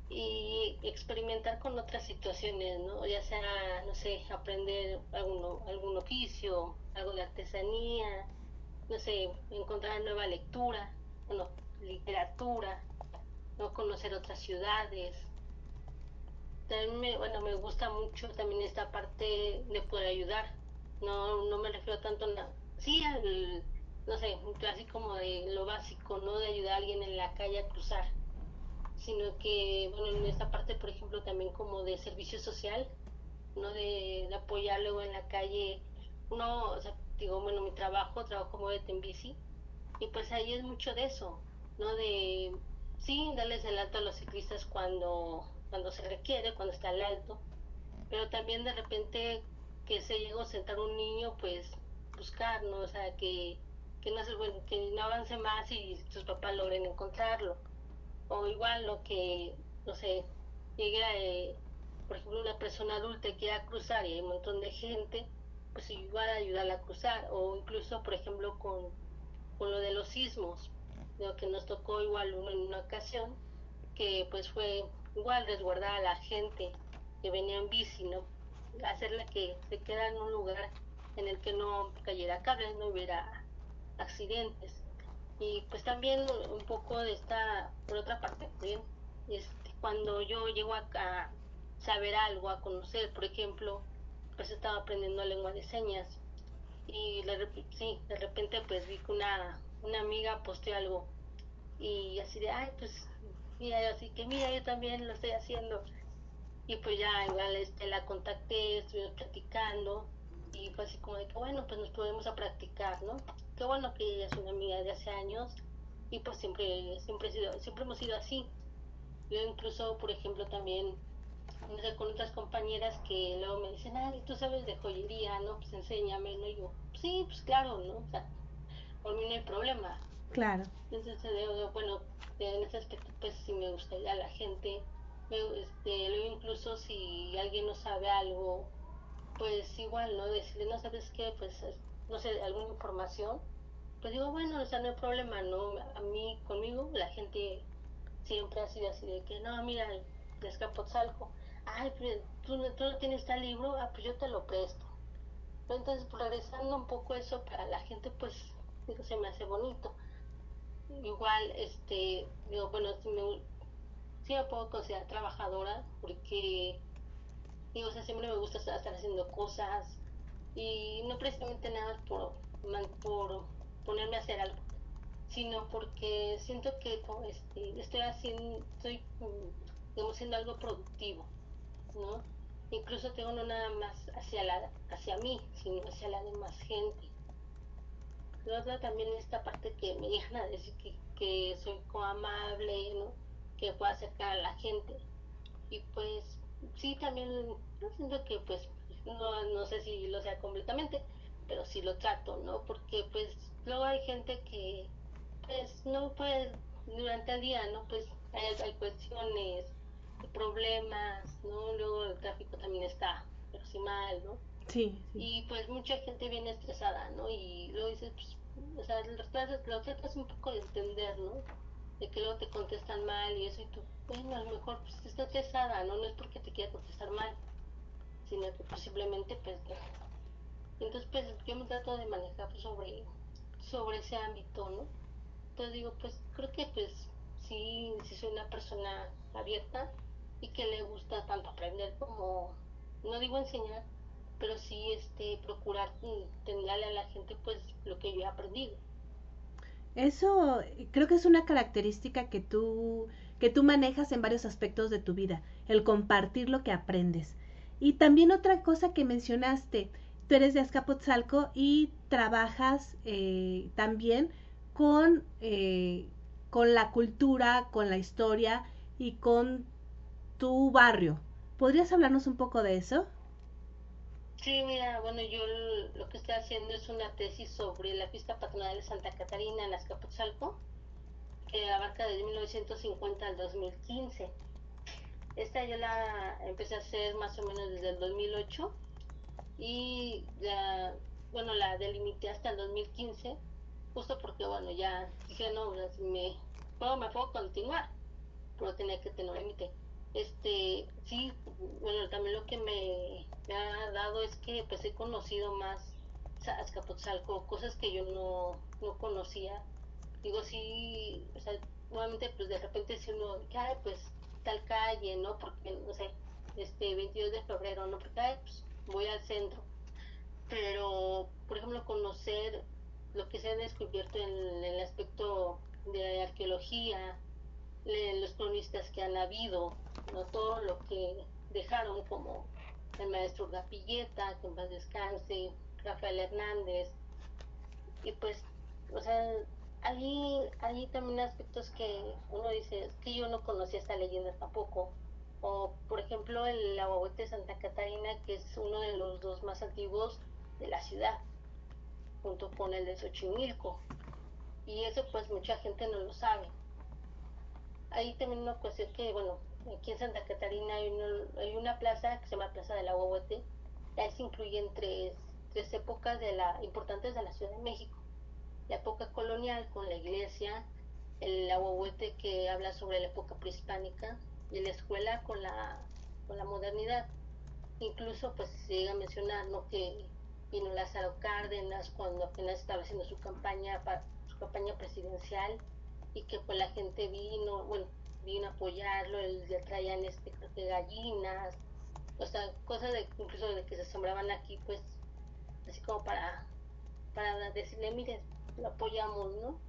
K: y experimentar con otras situaciones, ¿no? Ya sea, no sé, aprender algún, algún oficio, algo de artesanía, no sé, encontrar nueva lectura, bueno, literatura, no conocer otras ciudades. También me, bueno, me gusta mucho también esta parte de poder ayudar. No, no me refiero tanto a, sí, al, no sé, así como de lo básico, ¿no? De ayudar a alguien en la calle a cruzar, sino que, bueno, en esta parte, por ejemplo, también como de servicio social, ¿no? De, apoyar luego en la calle. Uno, o sea, digo, bueno, mi trabajo, trabajo como de en y pues ahí es mucho de eso, ¿no? De, sí, darles el alto a los ciclistas cuando, cuando se requiere, cuando está el alto, pero también de repente que se llegó a sentar un niño, pues buscar, ¿no? O sea, que que no, se, que no avance más y sus papás logren encontrarlo. O igual lo que, no sé, llegue a, eh, por ejemplo, una persona adulta que quiera cruzar y hay un montón de gente, pues igual ayudarla a cruzar. O incluso, por ejemplo, con, con lo de los sismos, lo que nos tocó igual uno en una ocasión, que pues fue igual resguardar a la gente que venía en bici, ¿no? Hacerla que se quedara en un lugar en el que no cayera cables, no hubiera accidentes. Y pues también un poco de esta, por otra parte, bien, este, cuando yo llego a, saber algo, a conocer, por ejemplo, pues estaba aprendiendo lengua de señas y de, sí, de repente pues vi que una, una amiga posteó algo y así de, ay, pues mira, así que mira, yo también lo estoy haciendo. Y pues ya igual este, la contacté, estuvimos platicando y fue así como de que bueno, pues nos podemos a practicar, ¿no? Qué bueno que ella es una amiga de hace años y pues siempre, siempre, sido, siempre hemos sido así. Yo incluso, por ejemplo, también con otras compañeras que luego me dicen, ay, tú sabes de joyería, ¿no? Pues enséñame, ¿no? Y yo, sí, pues claro, ¿no? O sea, por mí no hay problema.
A: Claro.
K: Entonces, bueno, en ese aspecto, pues sí me gustaría a la gente, este, luego incluso si alguien no sabe algo pues igual, ¿no? Decirle, no sabes qué, pues, no sé, alguna información, pues digo, bueno, o sea, no hay problema, ¿no? A mí, conmigo, la gente siempre ha sido así de que, no, mira, de Escapotzalco, ay, pues, ¿tú, tú no tienes tal libro, ah, pues yo te lo presto. Entonces, pues, regresando un poco eso, para la gente, pues, digo, se me hace bonito. Igual, este, digo, bueno, sí me, me puedo considerar trabajadora, porque y, o sea, siempre me gusta estar, haciendo cosas y no precisamente nada por, por ponerme a hacer algo, sino porque siento que este, estoy haciendo, estoy, digamos, haciendo algo productivo, ¿no? Incluso tengo no nada más hacia, la, hacia mí, sino hacia la demás gente. Luego también esta parte que me llena a decir que, que soy amable, ¿no? Que puedo acercar a la gente. Y pues sí, también siento que pues no, no sé si lo sea completamente, pero sí lo trato, ¿no? Porque pues luego hay gente que pues no puede durante el día, ¿no? Pues hay, hay cuestiones, problemas, ¿no? Luego el tráfico también está, pero sí mal, ¿no?
A: Sí,
K: Y pues mucha gente viene estresada, ¿no? Y luego dices, pues, o sea, lo tratas, lo tratas un poco de entender, ¿no? De que luego te contestan mal y eso, y tú, bueno, a lo mejor pues estás estresada, ¿no? No es porque te quiera contestar mal, sino que pues, simplemente pues Entonces pues yo me trato de manejar pues, sobre, sobre ese ámbito, ¿no? Entonces digo, pues creo que pues sí, sí soy una persona abierta y que le gusta tanto aprender como, no digo enseñar, pero sí este procurar entenderle a la gente pues lo que yo he aprendido.
A: Eso creo que es una característica que tú, que tú manejas en varios aspectos de tu vida, el compartir lo que aprendes. Y también otra cosa que mencionaste, tú eres de Azcapotzalco y trabajas eh, también con, eh, con la cultura, con la historia y con tu barrio. ¿Podrías hablarnos un poco de eso?
K: Sí, mira, bueno, yo lo que estoy haciendo es una tesis sobre la fiesta patronal de Santa Catarina en Azcapotzalco, que abarca desde 1950 al 2015. Esta yo la empecé a hacer más o menos desde el 2008 y la, bueno, la delimité hasta el 2015, justo porque, bueno, ya dije, no, me, puedo, me puedo continuar, pero tenía que tener límite. Este, sí, bueno, también lo que me, ha dado es que pues he conocido más Azcapotzalco, cosas que yo no, no conocía. Digo, sí, o sea, nuevamente pues de repente si uno, ay, pues tal calle, ¿no? Porque, no sé, este 22 de febrero, ¿no? Porque, ay, pues voy al centro. Pero, por ejemplo, conocer lo que se ha descubierto en, el aspecto de arqueología, los cronistas que han habido, ¿no? todo lo que dejaron como el maestro Gapilleta, que en paz descanse, Rafael Hernández, y pues, o sea, hay, hay también aspectos que uno dice, es que yo no conocía esta leyenda tampoco, o por ejemplo el aguahuete de Santa Catarina, que es uno de los dos más antiguos de la ciudad, junto con el de Xochimilco. Y eso pues mucha gente no lo sabe. Hay también una cuestión que, bueno, aquí en Santa Catarina hay una, plaza que se llama Plaza del Aguahuete. Ahí se incluyen tres, tres épocas de la, importantes de la Ciudad de México. La época colonial con la iglesia, el aguahuete que habla sobre la época prehispánica, y la escuela con la, con la modernidad. Incluso pues se llega a mencionar que vino Lázaro Cárdenas cuando apenas estaba haciendo su campaña su campaña presidencial y que pues la gente vino, bueno, vino a apoyarlo, le traían este creo gallinas, o sea, cosas de incluso de que se asombraban aquí pues así como para para decirle, mire, lo apoyamos, ¿no?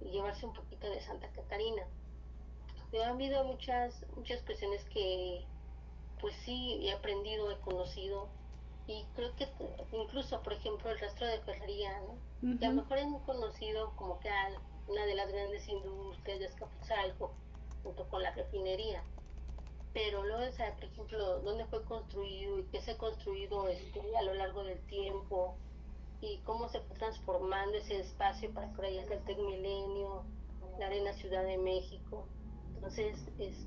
K: Y llevarse un poquito de Santa Catarina ha habido muchas, muchas cuestiones que pues sí he aprendido, he conocido y creo que incluso, por ejemplo, el rastro de ferrería, ¿no? que a lo mejor he conocido como que una de las grandes industrias de Escapuzalco, junto con la refinería. Pero luego de saber, por ejemplo, dónde fue construido y qué se ha construido este, a lo largo del tiempo y cómo se fue transformando ese espacio para que haya el Tecmilenio, la Arena Ciudad de México. Entonces, es,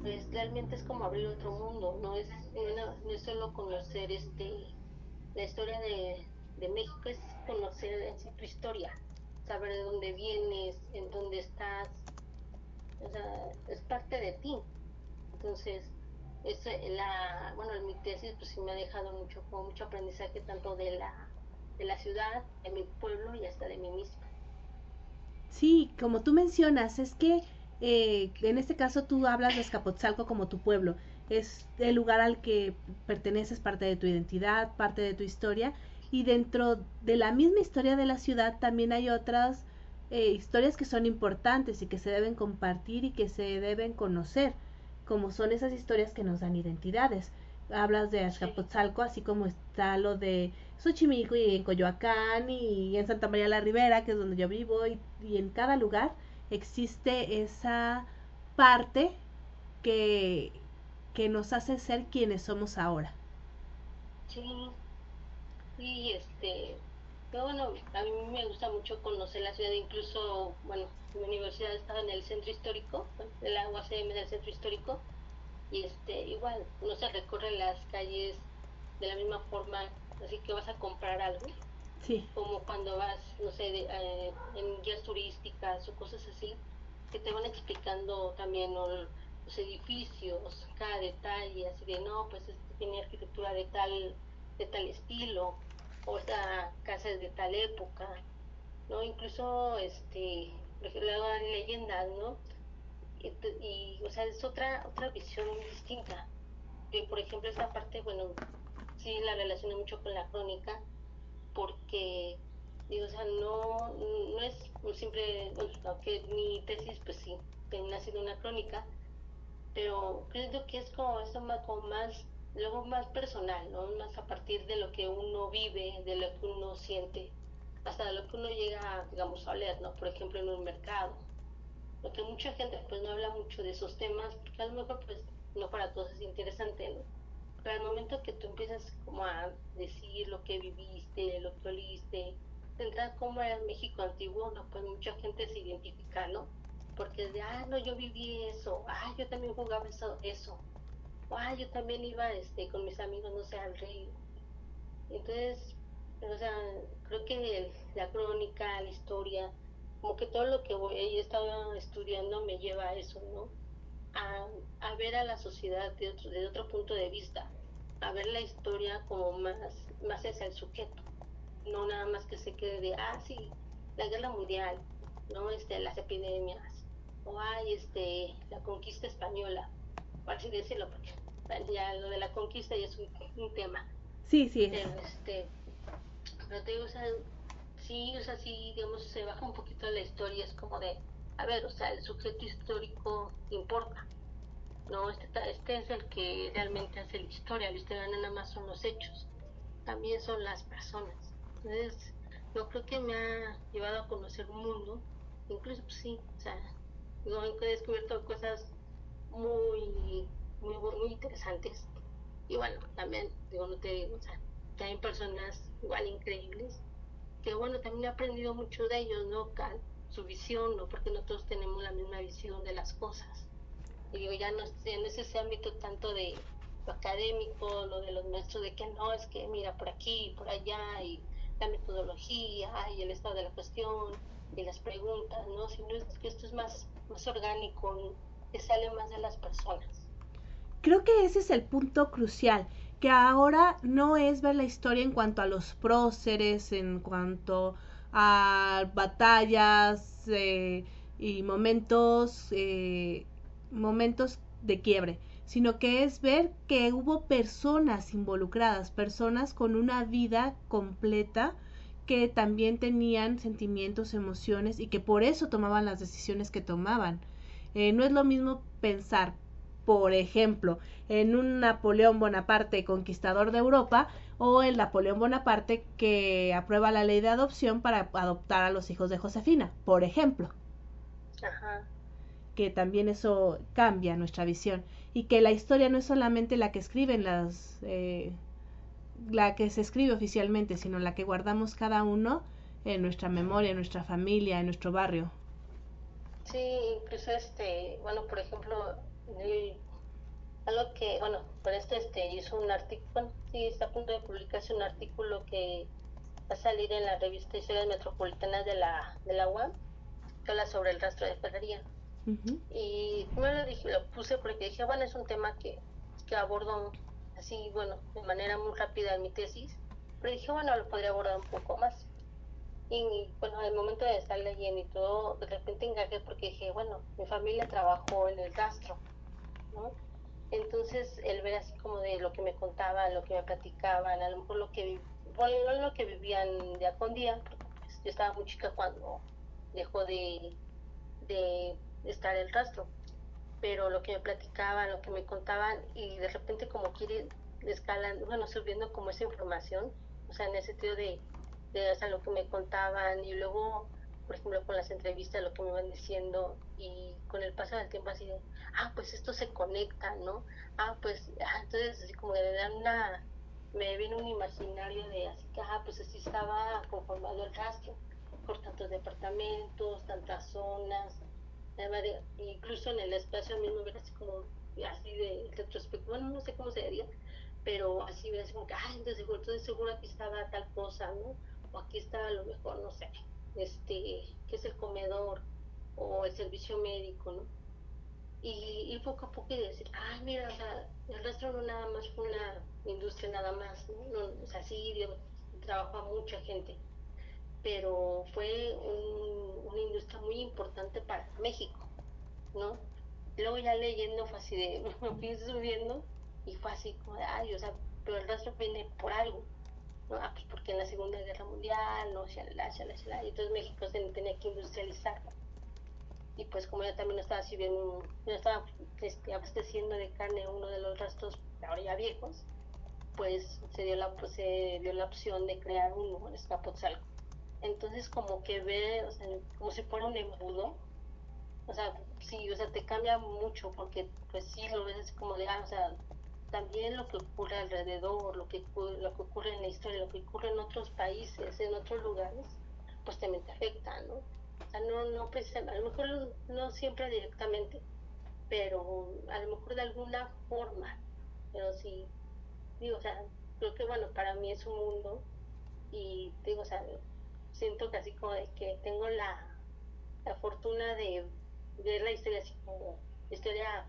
K: pues realmente es como abrir otro mundo, no es, no, es solo conocer este la historia de, México, es conocer en sí tu historia, saber de dónde vienes, en dónde estás, o sea, es parte de ti. Entonces, es la, bueno, en mi tesis pues sí me ha dejado mucho, mucho aprendizaje tanto de la, de la ciudad, de mi pueblo y hasta de mí misma.
A: Sí, como tú mencionas, es que eh, en este caso tú hablas de Escapotzalco como tu pueblo, es el lugar al que perteneces, parte de tu identidad, parte de tu historia, y dentro de la misma historia de la ciudad también hay otras eh, historias que son importantes y que se deben compartir y que se deben conocer, como son esas historias que nos dan identidades. Hablas de Azcapotzalco, así como está lo de Xochimilco y en Coyoacán y en Santa María la Ribera, que es donde yo vivo, y en cada lugar existe esa parte que, que nos hace ser quienes somos ahora.
K: Sí, sí, este, bueno, a mí me gusta mucho conocer la ciudad, incluso, bueno, mi universidad estaba en el centro histórico, el la UACM del centro histórico, y este, igual, no se recorre las calles de la misma forma, así que vas a comprar algo, como cuando vas, no sé, eh, en guías turísticas o cosas así, que te van explicando también los edificios, cada detalle, así de, no, pues este tiene arquitectura de tal, de tal estilo, o esta casa es de tal época, ¿no? Incluso, este, hay leyendas, ¿no? Y, o sea, es otra, otra visión distinta. Que, por ejemplo, esta parte, bueno, sí la relaciono mucho con la crónica, porque digo, o sea, no, no es siempre, aunque mi tesis pues sí, ha sido una crónica, pero creo que es como más, como más, luego más personal, ¿no? Más a partir de lo que uno vive, de lo que uno siente, hasta de lo que uno llega, digamos, a leer, ¿no? Por ejemplo, en un mercado. porque mucha gente pues no habla mucho de esos temas, porque a lo mejor pues no para todos es interesante, ¿no? Pero al momento que tú empiezas como a decir lo que viviste, lo que oliste, tendrás cómo era México antiguo, no, pues mucha gente se identifica, ¿no? Porque de, ah, no, yo viví eso, ah, yo también jugaba eso, eso, ah, yo también iba este, con mis amigos, no sé, al río. Entonces, o sea, creo que la crónica, la historia, como que todo lo que voy, he estado estudiando me lleva a eso, ¿no? A, a ver a la sociedad de otro, de otro punto de vista, a ver la historia como más, más hacia el sujeto, no nada más que se quede de, ah, sí, la guerra mundial, ¿no? Este, las epidemias, o hay este, la conquista española, por así decirlo, porque ya lo de la conquista ya es un, un tema.
A: Sí, sí.
K: Pero, este, pero te sea, sí, o sea, sí, digamos, se baja un poquito la historia, es como de, a ver, o sea, el sujeto histórico importa, ¿no? Este, este es el que realmente hace la historia, la historia no nada más son los hechos, también son las personas. Entonces, yo creo que me ha llevado a conocer un mundo, incluso, pues sí, o sea, yo he descubierto cosas muy, muy, muy interesantes. Y bueno, también, digo, no te digo, o sea, también personas igual increíbles, que bueno, también he aprendido mucho de ellos, ¿no? Su visión, ¿no? Porque nosotros tenemos la misma visión de las cosas. Y digo, ya no en ese ámbito tanto de lo académico, lo de los maestros, de que no, es que mira por aquí, por allá, y la metodología, y el estado de la cuestión, y las preguntas, ¿no? Sino es que esto es más, más orgánico, que sale más de las personas.
A: Creo que ese es el punto crucial, que ahora no es ver la historia en cuanto a los próceres, en cuanto a batallas eh, y momentos, eh, momentos de quiebre, sino que es ver que hubo personas involucradas, personas con una vida completa que también tenían sentimientos, emociones y que por eso tomaban las decisiones que tomaban. Eh, no es lo mismo pensar, por ejemplo, en un Napoleón Bonaparte conquistador de Europa o el Napoleón Bonaparte que aprueba la ley de adopción para adoptar a los hijos de Josefina, por ejemplo.
K: Ajá.
A: Que también eso cambia nuestra visión y que la historia no es solamente la que escriben las eh, la que se escribe oficialmente, sino la que guardamos cada uno en nuestra memoria, en nuestra familia, en nuestro barrio.
K: Sí, incluso este, bueno, por ejemplo, algo que, bueno, por esto este, hizo un artículo, bueno, sí, está a punto de publicarse un artículo que va a salir en la revista Historias Metropolitanas de la, de la UAM, que habla sobre el rastro de Ferrería. Y primero lo, dije, lo puse porque dije, bueno, es un tema que, que abordo así, bueno, de manera muy rápida en mi tesis, pero dije, bueno, lo podría abordar un poco más. Y bueno, al momento de estar leyendo y todo, de repente engañé porque dije, bueno, mi familia trabajó en el rastro. Entonces, el ver así como de lo que me contaban, lo que me platicaban, a lo mejor lo que, bueno, no lo que vivían día con día, pues, yo estaba muy chica cuando dejó de, de estar el rastro, pero lo que me platicaban, lo que me contaban, y de repente como quiere escalan, bueno, subiendo como esa información, o sea, en el sentido de, de sea, lo que me contaban, y luego por ejemplo, con las entrevistas, lo que me van diciendo, y con el paso del tiempo así de, ah, pues esto se conecta, ¿no? Ah, pues, ah, entonces así como de dar una, me viene un imaginario de así que, ah, pues así estaba conformado el rastro, por tantos departamentos, tantas zonas, incluso en el espacio mismo ver así como, así de retrospectivo, bueno, no sé cómo se diría, pero así ves como que, ah, entonces, entonces seguro aquí estaba tal cosa, ¿no? Aquí estaba a lo mejor, no sé, este, que es el comedor o el servicio médico, ¿no? Y, y poco a poco y decir, ay, mira, o sea, el rastro no nada más fue una industria nada más, ¿no? o sea, sí, trabajó a mucha gente, pero fue un, una industria muy importante para México, ¿no? Luego ya leyendo fue así de, me fui subiendo y fue así como, ay, o sea, pero el rastro viene por algo, ¿no? Ah, pues porque en la Segunda Guerra Mundial, ¿no? Shalala, shalala, shalala, y entonces México tenía que industrializar. Y pues como yo también estaba bien, yo estaba este, abasteciendo de carne uno de los rastros, ahora ya viejos, pues se dio la, pues, se dio la opción de crear en Escapotzalco. Entonces como que ve, o sea, como si fuera un embudo, o sea, sí, o sea, te cambia mucho porque pues sí lo ves como de, ah, o sea, también lo que ocurre alrededor, lo que, lo que ocurre en la historia, lo que ocurre en otros países, en otros lugares, pues también te afecta, ¿no? O sea, no, no precisamente, a lo mejor no siempre directamente, pero a lo mejor de alguna forma, pero sí, digo, o sea, creo que bueno, para mí es un mundo y digo, o sea, siento casi como de que tengo la, la fortuna de ver la historia así como historia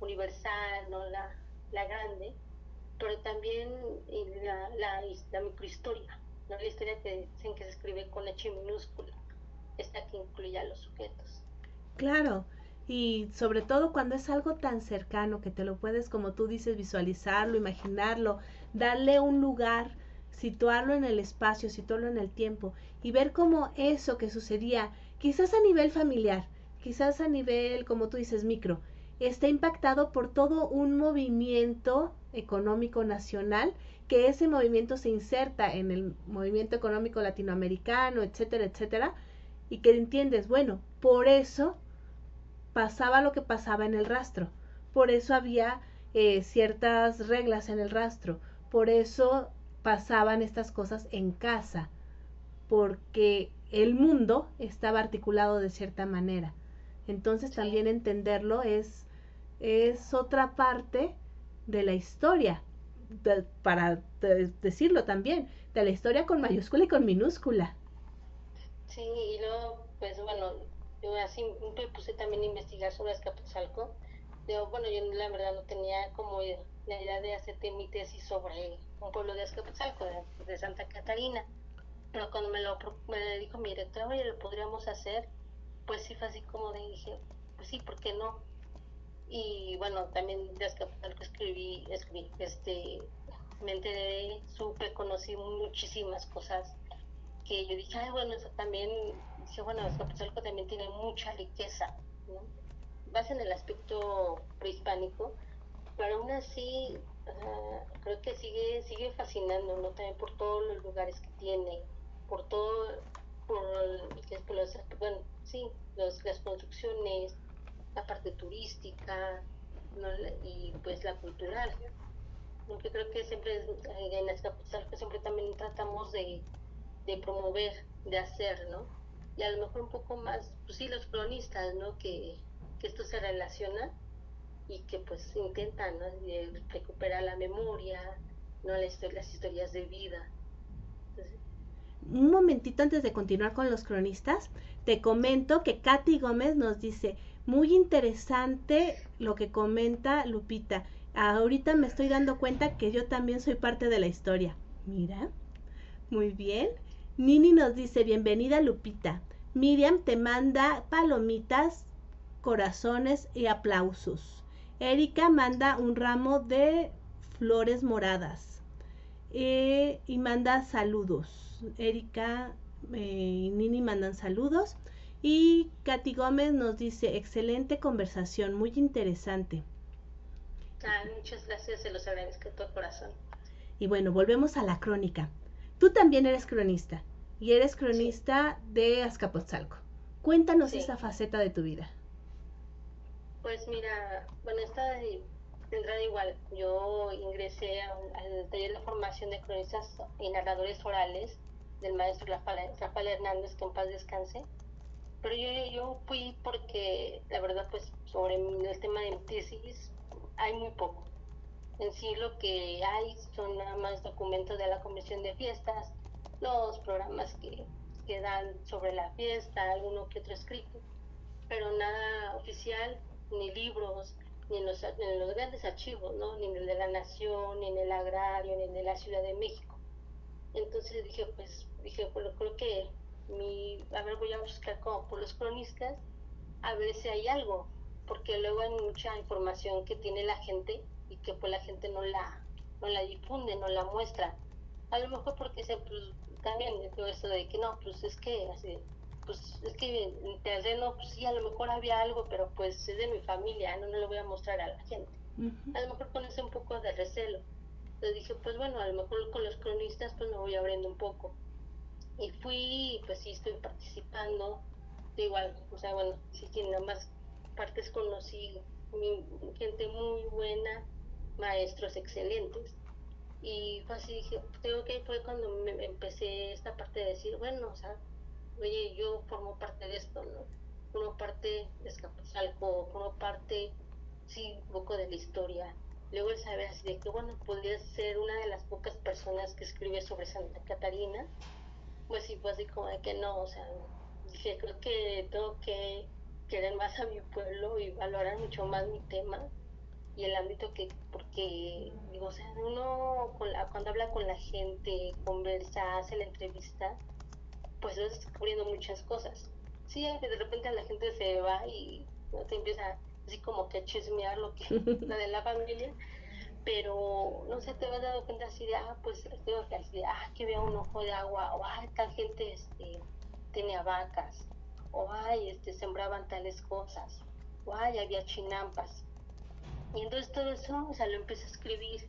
K: universal, ¿no? La, la grande, pero también la, microhistoria, ¿no? La historia que dicen que se escribe con H minúscula, esta que incluye a los sujetos.
A: Claro, y sobre todo cuando es algo tan cercano que te lo puedes, como tú dices, visualizarlo, imaginarlo, darle un lugar, situarlo en el espacio, situarlo en el tiempo y ver cómo eso que sucedía, quizás a nivel familiar, quizás a nivel, como tú dices, micro, está impactado por todo un movimiento económico nacional, que ese movimiento se inserta en el movimiento económico latinoamericano, etcétera, etcétera, y que entiendes, bueno, por eso pasaba lo que pasaba en el rastro, por eso había eh, ciertas reglas en el rastro, por eso pasaban estas cosas en casa, porque el mundo estaba articulado de cierta manera. Entonces también entenderlo es, es otra parte de la historia, para decirlo también, de la historia con mayúscula y con minúscula.
K: Sí, y luego, pues bueno, yo así me puse también a investigar sobre Azcapotzalco. Yo, bueno, yo la verdad no tenía como la idea de hacerte mi tesis sobre un pueblo de Azcapotzalco, de, Santa Catarina. Pero cuando me lo me dijo mi director, oye, lo podríamos hacer, pues sí fue así como dije, pues sí, ¿por qué no? Y bueno, también de Azcapotzalco escribí, escribí, este, me enteré, supe, conocí muchísimas cosas que yo dije, ay, bueno, eso también, dije, bueno, Azcapotzalco también tiene mucha riqueza, ¿no? Vas en el aspecto prehispánico, pero aún así creo que sigue sigue fascinando, ¿no? También por todos los lugares que tiene, por todo, por, por bueno, sí, los, las construcciones, la parte turística, ¿no? y pues la cultural. Que creo que siempre en que siempre también tratamos de, de promover, de hacer, ¿no? Y a lo mejor un poco más, pues sí, los cronistas, ¿no? Que, que esto se relaciona y que pues intentan ¿no? recuperar la memoria, ¿no? las, las historias de vida.
A: Un momentito antes de continuar con los cronistas, te comento que Katy Gómez nos dice, muy interesante lo que comenta Lupita. Ahorita me estoy dando cuenta que yo también soy parte de la historia. Mira, muy bien. Nini nos dice, bienvenida Lupita. Miriam te manda palomitas, corazones y aplausos. Erika manda un ramo de flores moradas eh, y manda saludos. Erika eh, y Nini mandan saludos. Y Katy Gómez nos dice, excelente conversación, muy interesante.
K: Ah, muchas gracias, se los agradezco de todo corazón.
A: Y bueno, volvemos a la crónica. Tú también eres cronista y eres cronista de Azcapotzalco. Cuéntanos esa faceta de tu vida.
K: Pues mira, bueno, esta de entrada igual, yo ingresé al taller de formación de cronistas y narradores orales del maestro Rafael, Hernández, que en paz descanse. Pero yo, yo fui porque, la verdad, pues sobre el tema de tesis hay muy poco. En sí lo que hay son nada más documentos de la comisión de fiestas, los programas que, que dan sobre la fiesta, alguno que otro escrito, pero nada oficial ni libros, ni en los, los grandes archivos, ¿no? ni en el de la Nación, ni en el Agrario, ni en el de la Ciudad de México. Entonces dije, pues, dije, bueno, creo que mi, a ver, voy a buscar como por los cronistas, a ver si hay algo, porque luego hay mucha información que tiene la gente y que pues la gente no la, no la difunde, no la muestra. A lo mejor porque se, pues, también todo esto de que no, pues es que así, pues es que en terreno, pues sí, a lo mejor había algo, pero pues es de mi familia, no, no lo voy a mostrar a la gente. A lo mejor con ese un poco de recelo. Entonces dije, pues bueno, a lo mejor con los cronistas pues me voy abriendo un poco. Y fui, pues sí, estoy participando igual, o sea, bueno, sí que nada más partes conocí gente muy buena, maestros excelentes. Y pues así dije, creo que fue cuando me empecé esta parte de decir, bueno, o sea, oye, yo formo parte de esto, ¿no? Formo parte de Escapuzalco, formo parte, sí, un poco de la historia. Luego el saber así de que, bueno, podría ser una de las pocas personas que escribe sobre Santa Catarina, pues sí, fue así como de que no, o sea, dije, creo que tengo que querer más a mi pueblo y valorar mucho más mi tema y el ámbito que, porque, digo, o sea, uno cuando habla con la gente, conversa, hace la entrevista, pues vas descubriendo muchas cosas. Sí, de repente la gente se va y ¿no? te empieza así como que a chismear lo que, la de la familia, pero no sé, te vas dando cuenta así de, ah, pues tengo que así de, ah, que vea un ojo de agua, o ah, tal gente este, tenía vacas, o ay, este, sembraban tales cosas, o ay, había chinampas. Y entonces todo eso, o sea, lo empecé a escribir.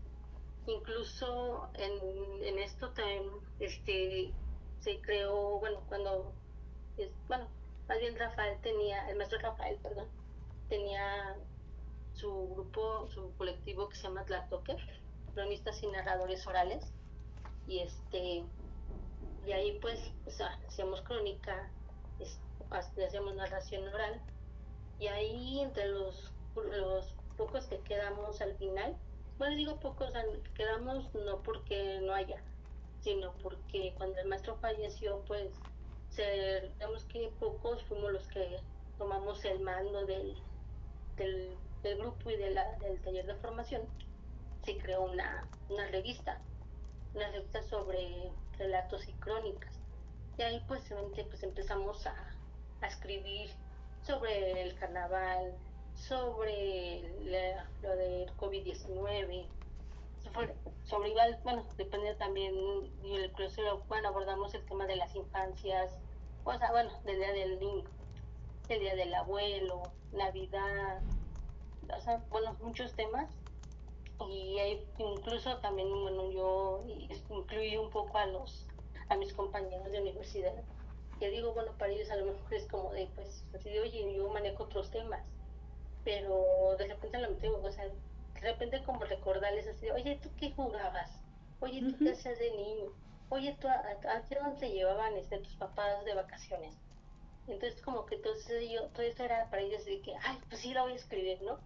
K: Incluso en, en esto también, este, se creó, bueno, cuando, es, bueno, más bien Rafael tenía, el maestro Rafael, perdón, tenía su grupo, su colectivo que se llama Tlatoque, cronistas y narradores orales, y este, y ahí pues, hacíamos crónica, hacíamos narración oral, y ahí entre los, los pocos que quedamos al final, bueno, digo pocos, quedamos no porque no haya, sino porque cuando el maestro falleció, pues, digamos que pocos fuimos los que tomamos el mando del, grupo y del taller de formación. Se creó una, una revista, una revista sobre relatos y crónicas. Y ahí pues, pues empezamos a, a escribir sobre el carnaval, sobre lo del COVID-19, sobre, igual, bueno, depende también, incluso, bueno, abordamos el tema de las infancias, o sea, bueno, del día del niño, el día del abuelo, Navidad, o sea, bueno, muchos temas. Y hay, incluso también, bueno, yo incluí un poco a los, a mis compañeros de universidad, que digo, bueno, para ellos a lo mejor es como de, pues, así de, oye, yo manejo otros temas, pero de repente lo metemos, o sea, de repente como recordarles así, oye, ¿tú qué jugabas? Oye, ¿tú qué hacías de niño? Oye, ¿tú a, a, dónde te llevaban este, tus papás de vacaciones? Entonces como que entonces yo, todo esto era para ellos de que, ay, pues sí la voy a escribir, ¿no?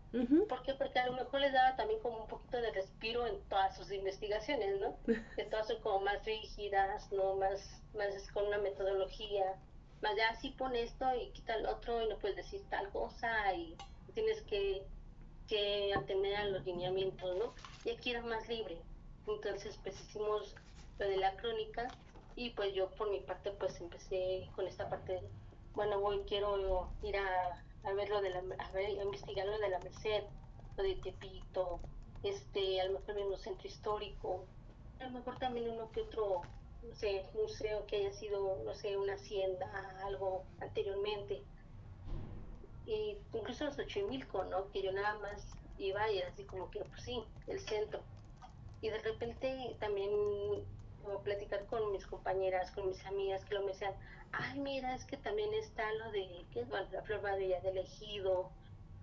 K: ¿Por qué? Porque a lo mejor les daba también como un poquito de respiro en todas sus investigaciones, ¿no? Que todas son como más rígidas, ¿no? Más, más con una metodología, más ya así pone esto y quita el otro y no puedes decir tal cosa y tienes que que atender a los lineamientos, ¿no? Y aquí era más libre. Entonces, pues hicimos lo de la crónica y pues yo por mi parte pues empecé con esta parte, bueno, voy, quiero ir a, a ver lo de la, a, a investigar lo de la Merced, lo de Tepito, este, a lo mejor mismo centro histórico, a lo mejor también uno que otro, no sé, museo que haya sido, no sé, una hacienda, algo anteriormente y incluso Xochimilco, ¿no? Que yo nada más iba y era así como que, pues sí, el centro. Y de repente también como platicar con mis compañeras, con mis amigas, que lo me decían, ay, mira, es que también está lo de, ¿qué es? la flor de elegido,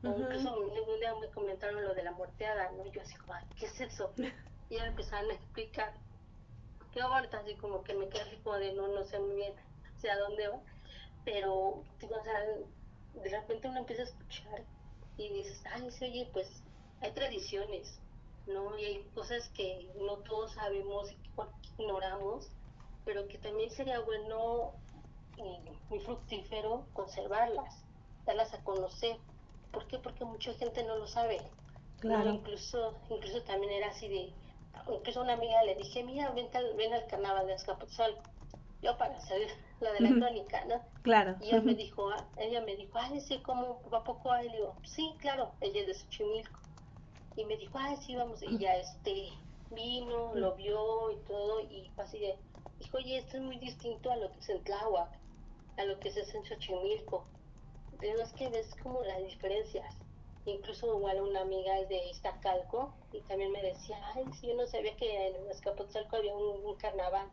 K: o incluso un día me comentaron lo de la muerteada, ¿no? Yo así como, ¿qué es eso? Y ya empezaron a explicar, que ahorita así como que me quedé así como de, no, no sé muy bien, sea, dónde va, pero, digo, o sea, de repente uno empieza a escuchar y dices, ay, sí, oye, pues hay tradiciones, ¿no? Y hay cosas que no todos sabemos y que ignoramos, pero que también sería bueno y muy fructífero conservarlas, darlas a conocer. ¿Por qué? Porque mucha gente no lo sabe. Claro. Incluso, incluso también era así de, incluso una amiga le dije, mira, ven al, ven al carnaval de Azcapotzalco. Yo para saber la de la crónica, ¿no?
A: Claro.
K: Y ella me dijo, ah, ella me dijo, ay, sí, ¿cómo? ¿A poco hay? Le digo, sí, claro, ella es de Xochimilco. Y me dijo, ay, sí, vamos, y ya este, vino, lo vio y todo, y así de, dijo, oye, esto es muy distinto a lo que es en Tláhuac, a lo que es en Xochimilco. Es que ves como las diferencias. Incluso igual una amiga es de Iztacalco y también me decía, ay, sí, yo no sabía que en Azcapotzalco había un carnaval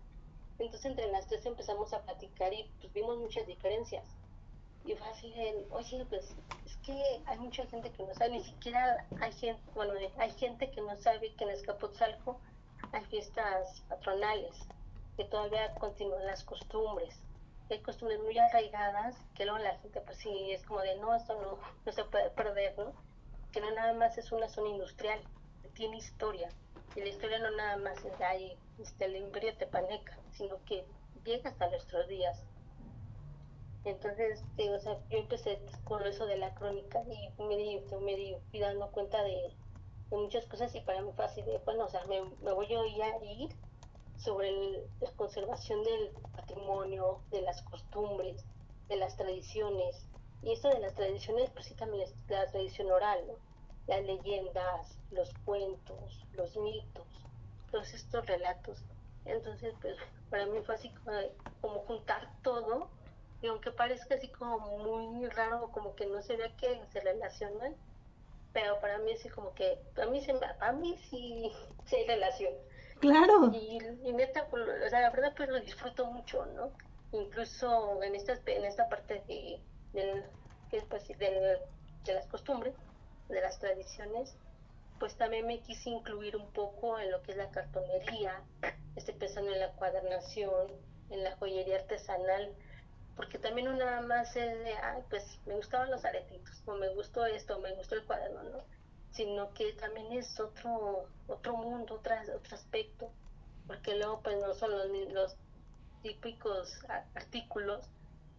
K: entonces entre las tres empezamos a platicar y pues vimos muchas diferencias. y fácil oye, pues es que hay mucha gente que no sabe, ni siquiera hay gente, bueno, hay gente que no sabe que en Escapotzalco hay fiestas patronales, que todavía continúan las costumbres. Hay costumbres muy arraigadas que luego la gente, pues sí, es como de no, esto no, no se puede perder, ¿no? Que no nada más es una zona industrial, tiene historia. Y la historia no nada más es de ahí, este, el imperio tepaneca, sino que llega hasta nuestros días. Entonces, o sea, yo empecé con eso de la crónica y me di, me di fui dando cuenta de, muchas cosas y para mí fue así de, bueno, o sea, me, voy a ir sobre la conservación del patrimonio, de las costumbres, de las tradiciones. Y esto de las tradiciones, pues sí también es la tradición oral, ¿no? Las leyendas, los cuentos, los mitos, todos estos relatos. Entonces, pues para mí fue así como, juntar todo y aunque parezca así como muy raro, como que no se vea que se relacionan, pero para mí así como que, a mí, se, a mí sí, hay relación.
A: Claro.
K: Y, y neta, pues, o la verdad pues lo disfruto mucho, ¿no? Incluso en esta, en esta parte de, del, pues, de las costumbres, de las tradiciones, pues también me quise incluir un poco en lo que es la cartonería, estoy pensando en la cuadernación, en la joyería artesanal, porque también no nada más es de, ay, pues me gustaban los aretitos, o me gustó esto, me gustó el cuaderno, ¿no? Sino que también es otro, otro mundo, otro, otro aspecto, porque luego pues no son los, los típicos artículos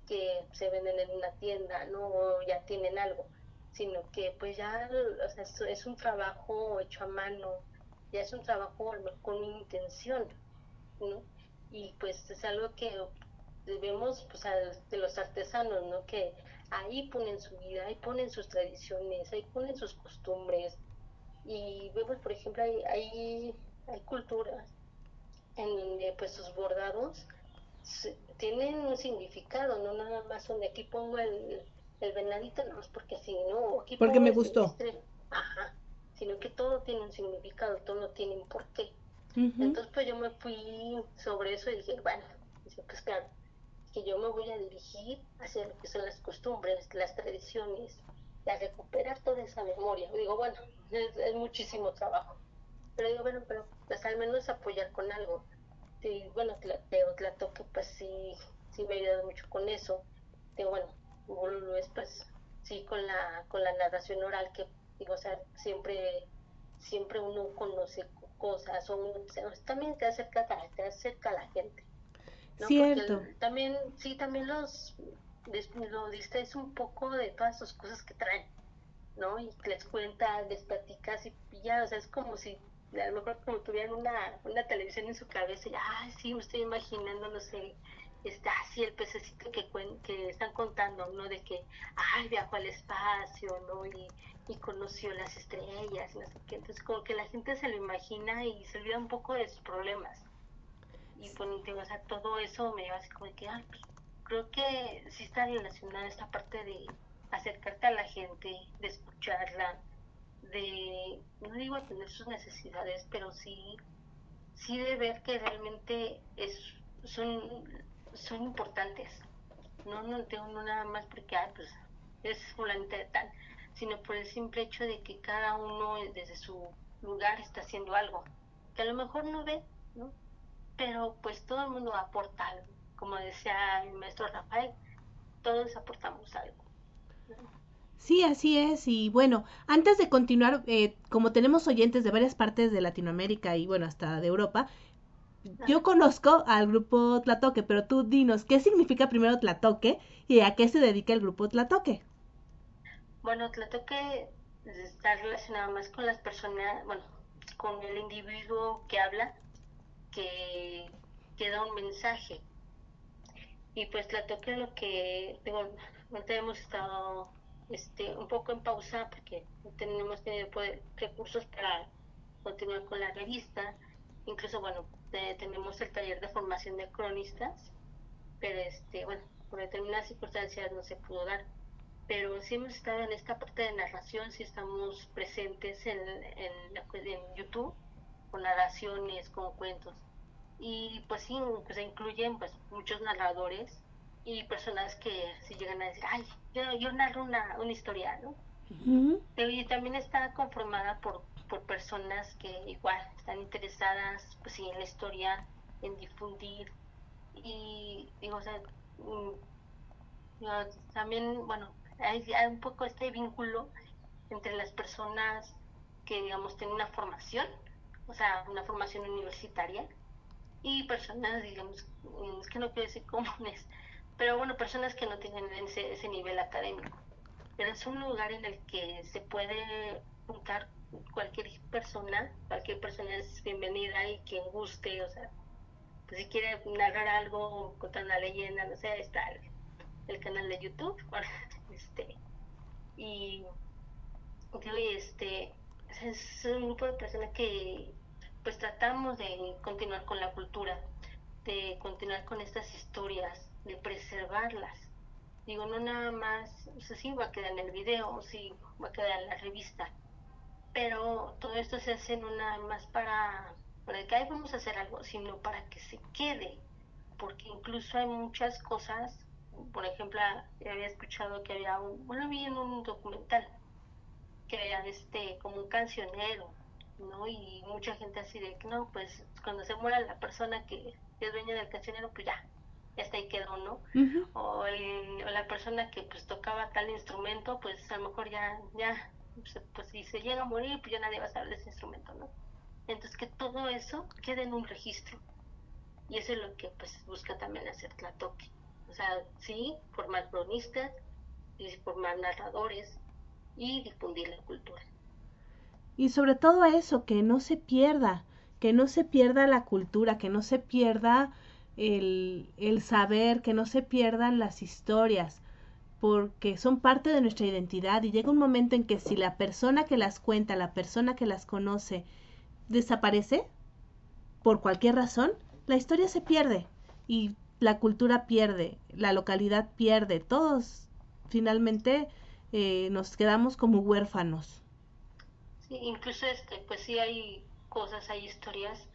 K: que se venden en una tienda, ¿no? O ya tienen algo, sino que pues ya o sea, es, un trabajo hecho a mano, ya es un trabajo con una intención, ¿no? Y pues es algo que vemos pues de los artesanos, ¿no? Que ahí ponen su vida, ahí ponen sus tradiciones, ahí ponen sus costumbres. Y vemos, por ejemplo, hay, hay, hay culturas en donde pues sus bordados tienen un significado, no nada más donde aquí pongo el, el venadito, no es porque así, ¿no? Aquí
A: porque me gustó.
K: Ajá, sino que todo tiene un significado, todo tiene un porqué. Entonces pues yo me fui sobre eso y dije, bueno, pues claro, que yo me voy a dirigir hacia lo que son las costumbres, las tradiciones, a recuperar toda esa memoria. Digo, bueno, es, muchísimo trabajo. Pero digo, bueno, pero pues al menos apoyar con algo. Y bueno, la toque pues sí, sí me ha ayudado mucho con eso. Digo, bueno, es pues sí con la, con la narración oral que, digo, o sea, siempre, siempre uno conoce cosas o uno, también te acerca, te acerca a la gente
A: Cierto.
K: también, sí, también los lo distraes un poco de todas sus cosas que traen, ¿no? Y les cuentas, les platicas y ya, o sea, es como si a lo mejor como tuvieran una, una televisión en su cabeza y, ah, sí, me estoy imaginando, no sé, está así el pececito que, que están contando, ¿no? De que, ay, viajó al espacio, ¿no? Y, y conoció las estrellas, no sé qué. Entonces, como que la gente se lo imagina y se olvida un poco de sus problemas y pues, o sea, todo eso me lleva así como de que, pues, creo que sí está relacionada esta parte de acercarte a la gente, de escucharla, de, no digo atender sus necesidades, pero sí, sí de ver que realmente es, son, son importantes. No, no tengo nada más porque, ah, pues, es fulanita tal, sino por el simple hecho de que cada uno desde su lugar está haciendo algo, que a lo mejor no ve, ¿no? Pero pues todo el mundo aporta algo. Como decía el maestro Rafael, todos aportamos algo.
A: Sí, así es. Y bueno, antes de continuar, eh, como tenemos oyentes de varias partes de Latinoamérica y bueno, hasta de Europa, yo conozco al grupo Tlatoque, pero tú dinos, ¿qué significa primero Tlatoque y a qué se dedica el grupo Tlatoque?
K: Bueno, Tlatoque está relacionado más con las personas, bueno, con el individuo que habla que, da un mensaje. Y pues la toque lo que, digo, hemos estado este, un poco en pausa porque no tenemos tenido recursos para continuar con la revista. Incluso, bueno, tenemos el taller de formación de cronistas, pero este, bueno, por determinadas circunstancias no se pudo dar. Pero sí hemos estado en esta parte de narración, sí estamos presentes en, en, en YouTube con narraciones, con cuentos. Y pues sí, pues incluyen pues muchos narradores y personas que si llegan a decir, ay, yo, yo narro una, una historia, ¿no? Y también está conformada por, por personas que igual están interesadas pues, sí, en la historia, en difundir. Y digo, o sea, mm, también, bueno, hay, hay, un poco este vínculo entre las personas que, digamos, tienen una formación, o sea, una formación universitaria, y personas, digamos, es que no quiero decir comunes, pero bueno, personas que no tienen ese, ese nivel académico. Pero es un lugar en el que se puede juntar cualquier persona, cualquier persona es bienvenida y quien guste, o sea, pues si quiere narrar algo, contar una leyenda, no sé, está el, canal de YouTube, este, y, este, es un grupo de personas que pues tratamos de continuar con la cultura, de continuar con estas historias, de preservarlas. Digo, no nada más, o sea, sí va a quedar en el video, sí va a quedar en la revista, pero todo esto se hace no nada más para, para que ahí vamos a hacer algo, sino para que se quede, porque incluso hay muchas cosas, por ejemplo, había escuchado que había un, bueno, vi en un documental, que había este, como un cancionero, ¿no? Y mucha gente así de que no, pues cuando se muera la persona que es dueña del cancionero, pues ya, hasta ahí quedó, ¿no? o, la persona que pues tocaba tal instrumento, pues a lo mejor ya, ya, pues, pues, si se llega a morir, pues ya nadie va a saber de ese instrumento, ¿no? Entonces que todo eso quede en un registro. Y eso es lo que pues busca también hacer Tlatoque. O sea, sí, formar cronistas, y formar narradores y difundir la cultura.
A: Y sobre todo eso, que no se pierda, que no se pierda la cultura, que no se pierda el, el saber, que no se pierdan las historias, porque son parte de nuestra identidad y llega un momento en que si la persona que las cuenta, la persona que las conoce, desaparece, por cualquier razón, la historia se pierde y la cultura pierde, la localidad pierde, todos finalmente eh, nos quedamos como huérfanos.
K: Incluso este, pues sí hay cosas, hay historias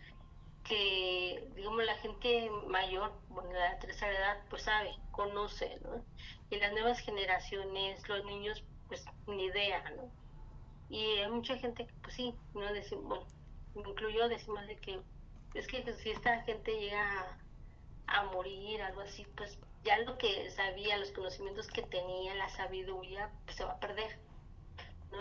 K: que, digamos, la gente mayor, bueno, la tercera edad, pues sabe, conoce, ¿no? Y las nuevas generaciones, los niños, pues ni idea, ¿no? Y hay mucha gente que, pues sí, no decimos, bueno, me incluyo, decimos de que es que si esta gente llega a, morir, algo así, pues ya lo que sabía, los conocimientos que tenía, la sabiduría, pues se va a perder.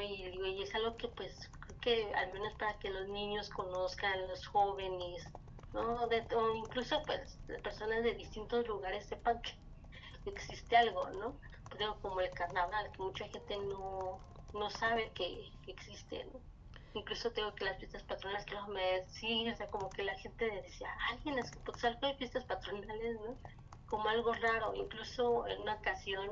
K: Y y es algo que pues que al menos para que los niños conozcan, los jóvenes, ¿no? O incluso pues personas de distintos lugares sepan que existe algo, ¿no? Creo como el carnaval, que mucha gente no, no sabe que, existe, ¿no? Incluso tengo que las fiestas patronales, que me decían, o sea, como que la gente decía, alguien es pues algo de fiestas patronales, ¿no? Como algo raro. Incluso en una ocasión,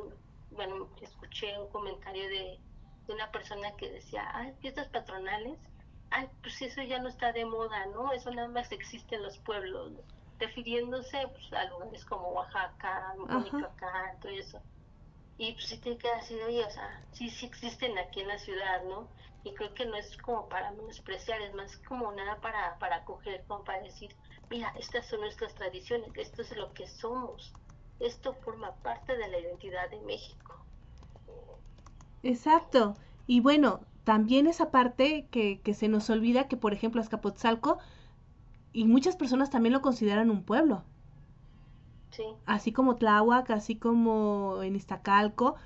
K: bueno, escuché un comentario de de una persona que decía, ay, fiestas patronales, ay, pues eso ya no está de moda, ¿no? Eso nada más existe en los pueblos, refiriéndose pues, a lugares como Oaxaca, Michoacán, todo eso. Y pues sí te queda así oye, o sea, sí, sí existen aquí en la ciudad, ¿no? Y creo que no es como para menospreciar, es más como nada para, para acoger, como para decir, mira, estas son nuestras tradiciones, esto es lo que somos, esto forma parte de la identidad de México.
A: Exacto. Y bueno, también esa parte que, que se nos olvida que, por ejemplo, Azcapotzalco, y muchas personas también lo consideran un pueblo.
K: Sí.
A: Así como Tláhuac, así como en Iztacalco,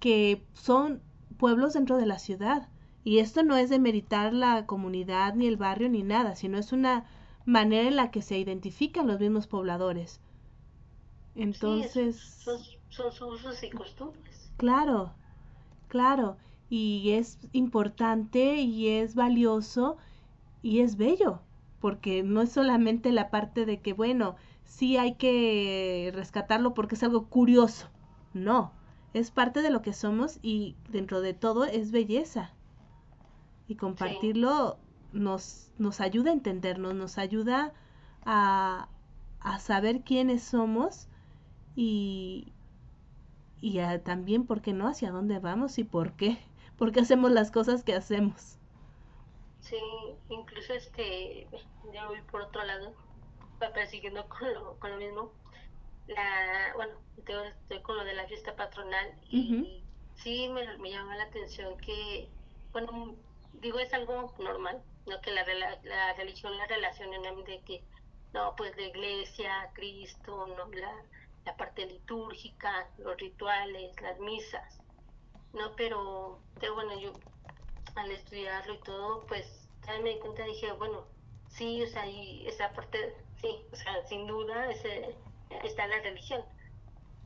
A: que son pueblos dentro de la ciudad. Y esto no es de meritar la comunidad, ni el barrio, ni nada, sino es una manera en la que se identifican los mismos pobladores. Entonces...
K: son, son sus usos y costumbres.
A: Claro, claro, y es importante y es valioso y es bello, porque no es solamente la parte de que, bueno, sí hay que rescatarlo porque es algo curioso, no, es parte de lo que somos y dentro de todo es belleza. Y compartirlo nos, nos ayuda a entendernos, nos ayuda a, a saber quiénes somos y, y también, ¿por qué no? ¿Hacia dónde vamos y por qué? ¿Por qué hacemos las cosas que hacemos?
K: Sí, incluso este, ya voy por otro lado, persiguiendo con lo, con lo mismo. la, bueno, estoy con lo de la fiesta patronal y sí me, me llama la atención que, bueno, digo, es algo normal, ¿no? Que la, la religión la relacionen de que, no, pues la iglesia, Cristo, ¿no? La, la parte litúrgica, los rituales, las misas, ¿no? Pero, bueno, yo al estudiarlo y todo, pues también me di cuenta, dije, bueno, sí, o sea, y esa parte, sí, o sea, sin duda ese, está la religión,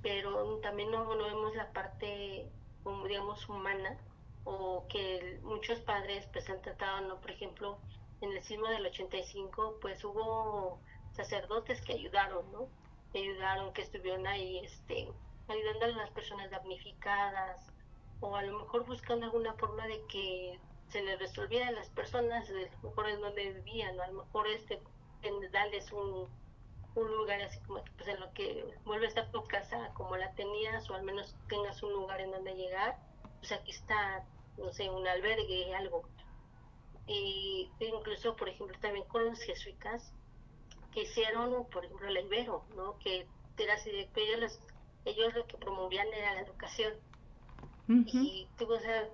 K: pero también no, no vemos la parte, como digamos, humana, o que muchos padres pues han tratado, ¿no? Por ejemplo, en el sismo del 85, pues hubo sacerdotes que ayudaron, ¿no? Ayudaron, que estuvieron ahí, este, ayudando a las personas damnificadas, o a lo mejor buscando alguna forma de que se les resolviera a las personas, a lo mejor en donde vivían, o a lo mejor este, darles un, un lugar así como pues en lo que vuelves a tu casa como la tenías, o al menos tengas un lugar en donde llegar, pues aquí está, no sé, un albergue, algo. Y incluso, por ejemplo, también con los jesuitas, que hicieron, por ejemplo, el Ibero, ¿no? Que era así de que ellos, ellos lo que promovían era la educación. Y tuvo, o sea,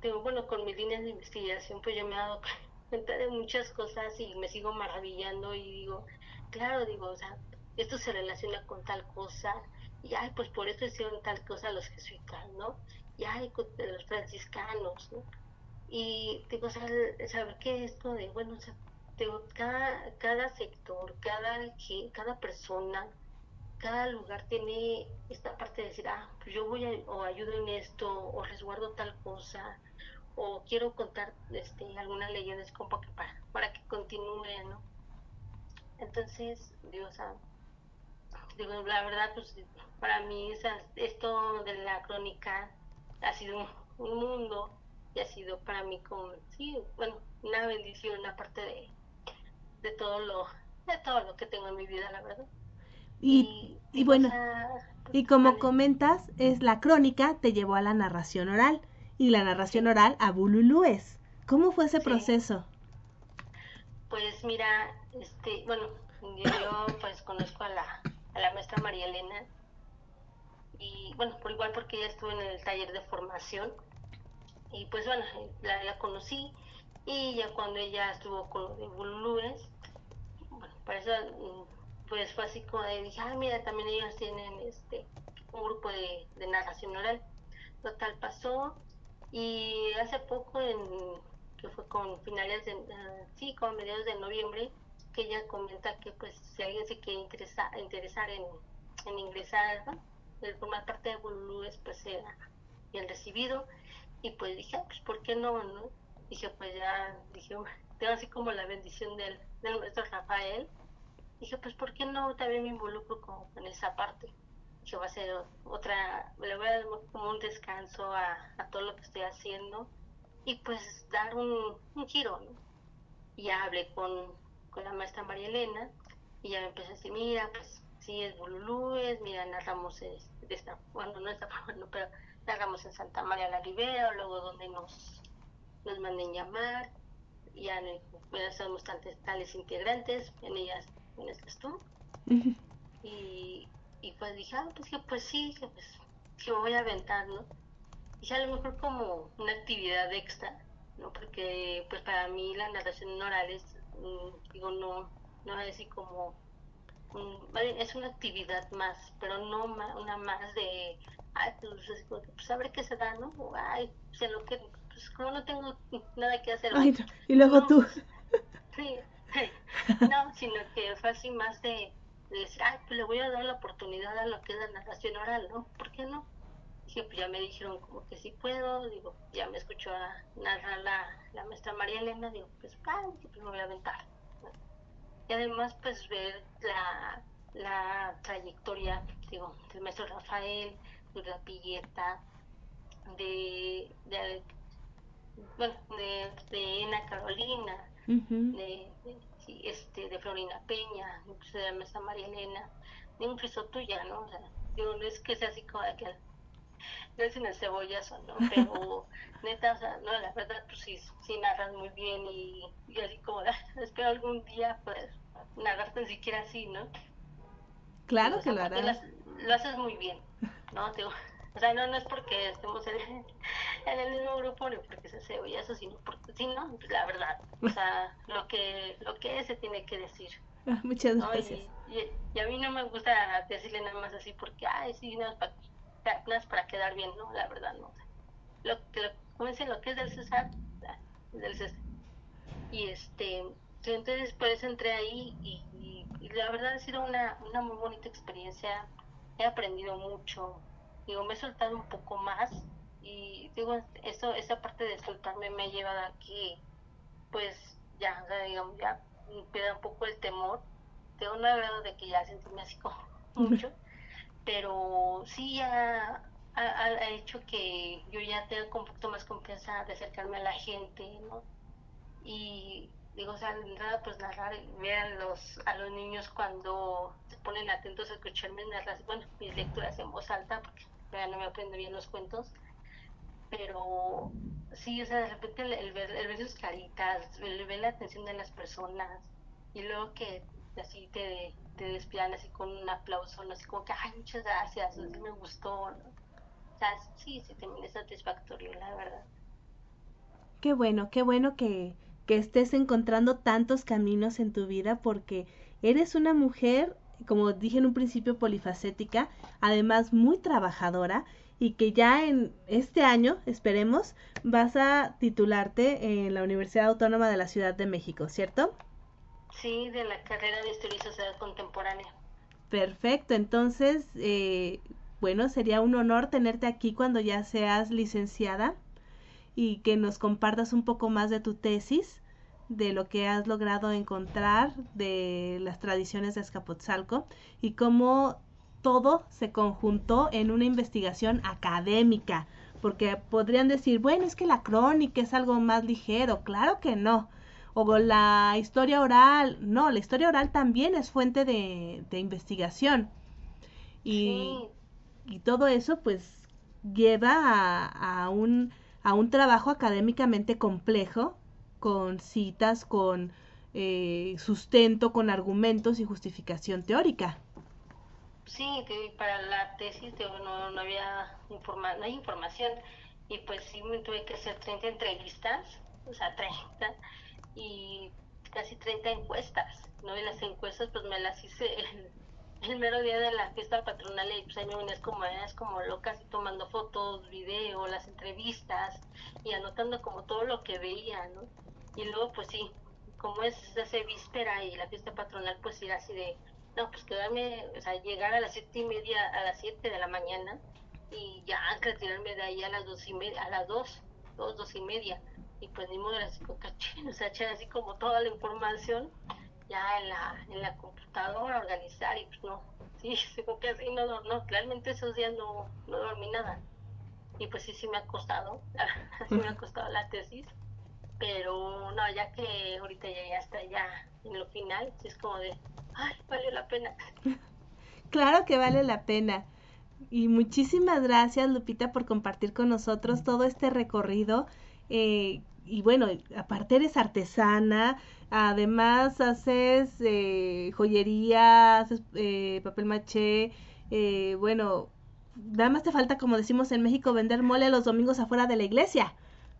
K: tengo, bueno, con mis líneas de investigación, pues yo me he dado cuenta de muchas cosas y me sigo maravillando y digo, claro, digo, o sea, esto se relaciona con tal cosa, y ay, pues por eso hicieron tal cosa los jesuitas, ¿no? Y ay, los franciscanos, ¿no? Y digo, o sea, saber que esto de, bueno, o sea, cada, cada sector, cada, cada persona, cada lugar tiene esta parte de decir, ah, pues yo voy a, o ayudo en esto, o resguardo tal cosa, o quiero contar este, alguna leyenda, es como para, para que continúe, ¿no? Entonces, digo, o sea, digo, la verdad, pues para mí esto de la crónica ha sido un, mundo y ha sido para mí como, sí, bueno, una bendición, una parte de, de todo lo, de todo lo que tengo en mi vida, la verdad.
A: Y, y, bueno, y como comentas, es la crónica te llevó a la narración oral y la narración oral a Bululúes. ¿Cómo fue ese proceso?
K: Pues mira, este, bueno, yo pues conozco a la, a la maestra María Elena y bueno, por igual porque ella estuvo en el taller de formación y pues bueno, la, la conocí y ya cuando ella estuvo con los de Bululúes, para eso pues fue así como de dije, ah, mira, también ellos tienen este un grupo de, de narración oral. Total pasó y hace poco, en, que fue con finales de, uh, sí, con mediados de noviembre, que ella comenta que pues si alguien se quiere interesa, interesar en, en ingresar, ¿no? en formar parte de Bululúes, pues era bien recibido. Y pues dije, ah, pues ¿por qué no? no? Dije, pues ya, dije, tengo así como la bendición del, del maestro Rafael. Dije, pues, ¿por qué no también me involucro con, en esa parte? Dije, va a ser otra, le voy a dar como un descanso a, a todo lo que estoy haciendo. Y pues dar un, un giro. Y ya hablé con, con la maestra María Elena y ya me empecé a decir, mira, pues sí es Bululúes, mira, narramos de bueno, no esta forma, no, pero narramos en Santa María la Ribera, luego donde nos, nos manden llamar, ya bueno, somos tantos, tales integrantes, en ellas en estás tú. y, y pues dije, ah, pues que pues sí, que pues que me voy a aventar, ¿no? Y a lo mejor como una actividad extra, ¿no? Porque pues para mí la narración oral es, mm, digo, no, no es así como, es una actividad más, pero no una más de, ay, pues, pues a ver qué se da, ¿no? ay, sé lo que, pues como no tengo nada que hacer.
A: y luego tú.
K: Sí, no, sino que fue así más de, decir, ay, pues le voy a dar la oportunidad a lo que es la narración oral, ¿no? ¿Por qué no? Dije, pues ya me dijeron como que sí puedo, digo, ya me escuchó a narrar la, la maestra María Elena, digo, pues, ah, pues me voy a aventar. Y además, pues ver la, la trayectoria, digo, del maestro Rafael, de la Pilleta, de, de, bueno, de, de Ana Carolina, de, este, de Florina Peña, incluso de la mesa María Elena, de incluso tuya, ¿no? O sea, digo, no es que sea así como que no es en el cebollazo, ¿no? Pero neta, o sea, no, la verdad, pues sí, sí narras muy bien y, y así como, espero algún día, pues, narrar tan siquiera así, ¿no?
A: Claro
K: O
A: que lo harás.
K: lo haces muy bien, ¿no? Digo, o sea, no, no es porque estemos en, en el mismo grupo ni porque se hace eso, sino porque, sí, no, pues la verdad, o sea, lo que, lo que es se tiene que decir,
A: Ah, Muchas
K: ¿no?
A: gracias.
K: Y, y, y a mí no me gusta decirle nada más así porque, ay, sí, nada más para, más para quedar bien, ¿no? La verdad, no. Lo que, lo, como dicen, lo que es del César, del César. Y este, entonces por eso entré ahí y, y- y la verdad ha sido una, una muy bonita experiencia. He aprendido mucho. Digo, me he soltado un poco más y digo, eso, esa parte de soltarme me ha llevado a que, pues, ya, o sea, digamos, ya queda un poco el temor. Tengo no he de que ya sentirme así como mucho, pero sí ya ha, hecho que yo ya tenga un poquito más confianza de acercarme a la gente, ¿no? y digo, o sea, nada, pues narrar, ver a los, a los niños cuando se ponen atentos a escucharme narrar, bueno, mis lecturas en voz alta, porque no me aprendo bien los cuentos, pero sí, o sea, de repente el, ver, el ver sus caritas, el ver la atención de las personas, y luego que así te, te así con un aplauso, así como que, ay, muchas gracias, me gustó. O sea, sí, sí, también es satisfactorio, la verdad.
A: Qué bueno, qué bueno que estés encontrando tantos caminos en tu vida porque eres una mujer, como dije en un principio, polifacética, además muy trabajadora y que ya en este año, esperemos, vas a titularte en la Universidad Autónoma de la Ciudad de México, ¿cierto?
K: Sí, de la carrera de Historia y Sociedad Contemporánea.
A: Perfecto, entonces, eh, bueno, sería un honor tenerte aquí cuando ya seas licenciada y que nos compartas un poco más de tu tesis, de lo que has logrado encontrar de las tradiciones de Azcapotzalco y cómo todo se conjuntó en una investigación académica, porque podrían decir, bueno, es que la crónica es algo más ligero, claro que no. O la historia oral, no, la historia oral también es fuente de, de investigación. Y,
K: Sí,
A: y todo eso pues lleva a, a un, a un trabajo académicamente complejo, con citas, con eh, sustento, con argumentos y justificación teórica.
K: sí, para la tesis no, había informa no hay información y pues sí me tuve que hacer 30 entrevistas, o sea, 30 y casi 30 encuestas, ¿no? Y las encuestas pues me las hice el, el mero día de la fiesta patronal y pues ahí me venías como, es como loca así tomando fotos, video, las entrevistas y anotando como todo lo que veía, ¿no? Y luego pues sí, como es hace víspera y la fiesta patronal pues ir así de, no, pues quedarme, o sea, llegar a las siete y media, a las siete de la mañana y ya retirarme de ahí a las dos y media, a las dos, dos, dos y media. Y pues ni modo así como o sea, echar así como toda la información ya en la, en la computadora, organizar y pues no, sí, como que así no, no, no, realmente esos días no, no dormí nada. Y pues sí, sí me ha costado, sí me ha costado la tesis, pero no, ya que ahorita ya, ya está ya en lo final, es como de, ay, valió la pena.
A: Claro que vale la pena. Y muchísimas gracias, Lupita, por compartir con nosotros todo este recorrido. Eh, y bueno, aparte eres artesana, además haces eh, joyería, haces eh, papel maché, eh, bueno, nada más te falta, como decimos en México, vender mole los domingos afuera de la iglesia.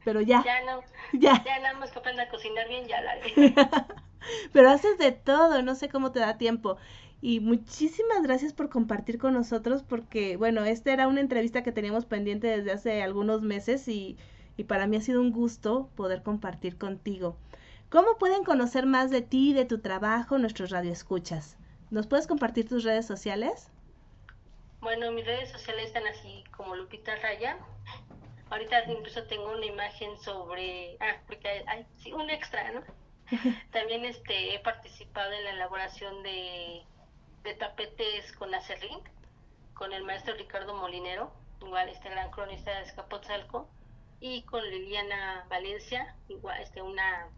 A: Pero ya,
K: Ya no,
A: ya.
K: ya nada más que a cocinar bien, ya la.
A: Pero haces de todo, no sé cómo te da tiempo. Y muchísimas gracias por compartir con nosotros porque, bueno, esta era una entrevista que teníamos pendiente desde hace algunos meses y, y para mí ha sido un gusto poder compartir contigo. ¿Cómo pueden conocer más de ti y de tu trabajo nuestros radioescuchas? ¿Nos puedes compartir tus redes sociales?
K: Bueno, mis redes sociales están así como Lupita Raya. Ahorita incluso tengo una imagen sobre, ah, porque hay, hay sí, un extra, ¿no? También este he participado en la elaboración de, de tapetes con acerrín, con el maestro Ricardo Molinero, igual este gran cronista de Escapotzalco, y con Liliana Valencia, igual este una,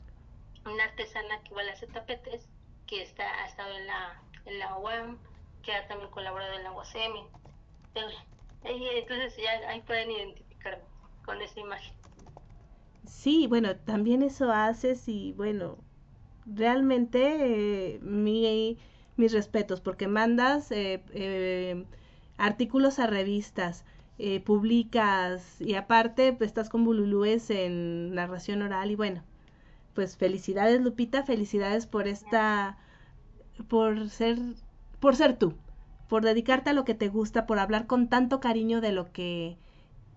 K: una artesana que igual hace tapetes, que está, ha estado en la, en la UAM, que ha también colaborado en la UACM. Entonces ya ahí pueden identificarme con esa imagen.
A: Sí, bueno, también eso haces y bueno, realmente eh, mi, mis respetos, porque mandas eh, eh, artículos a revistas, eh, publicas y aparte pues, estás con Bululúes en narración oral y bueno, pues felicidades Lupita, felicidades por esta, por ser, por ser tú, por dedicarte a lo que te gusta, por hablar con tanto cariño de lo que,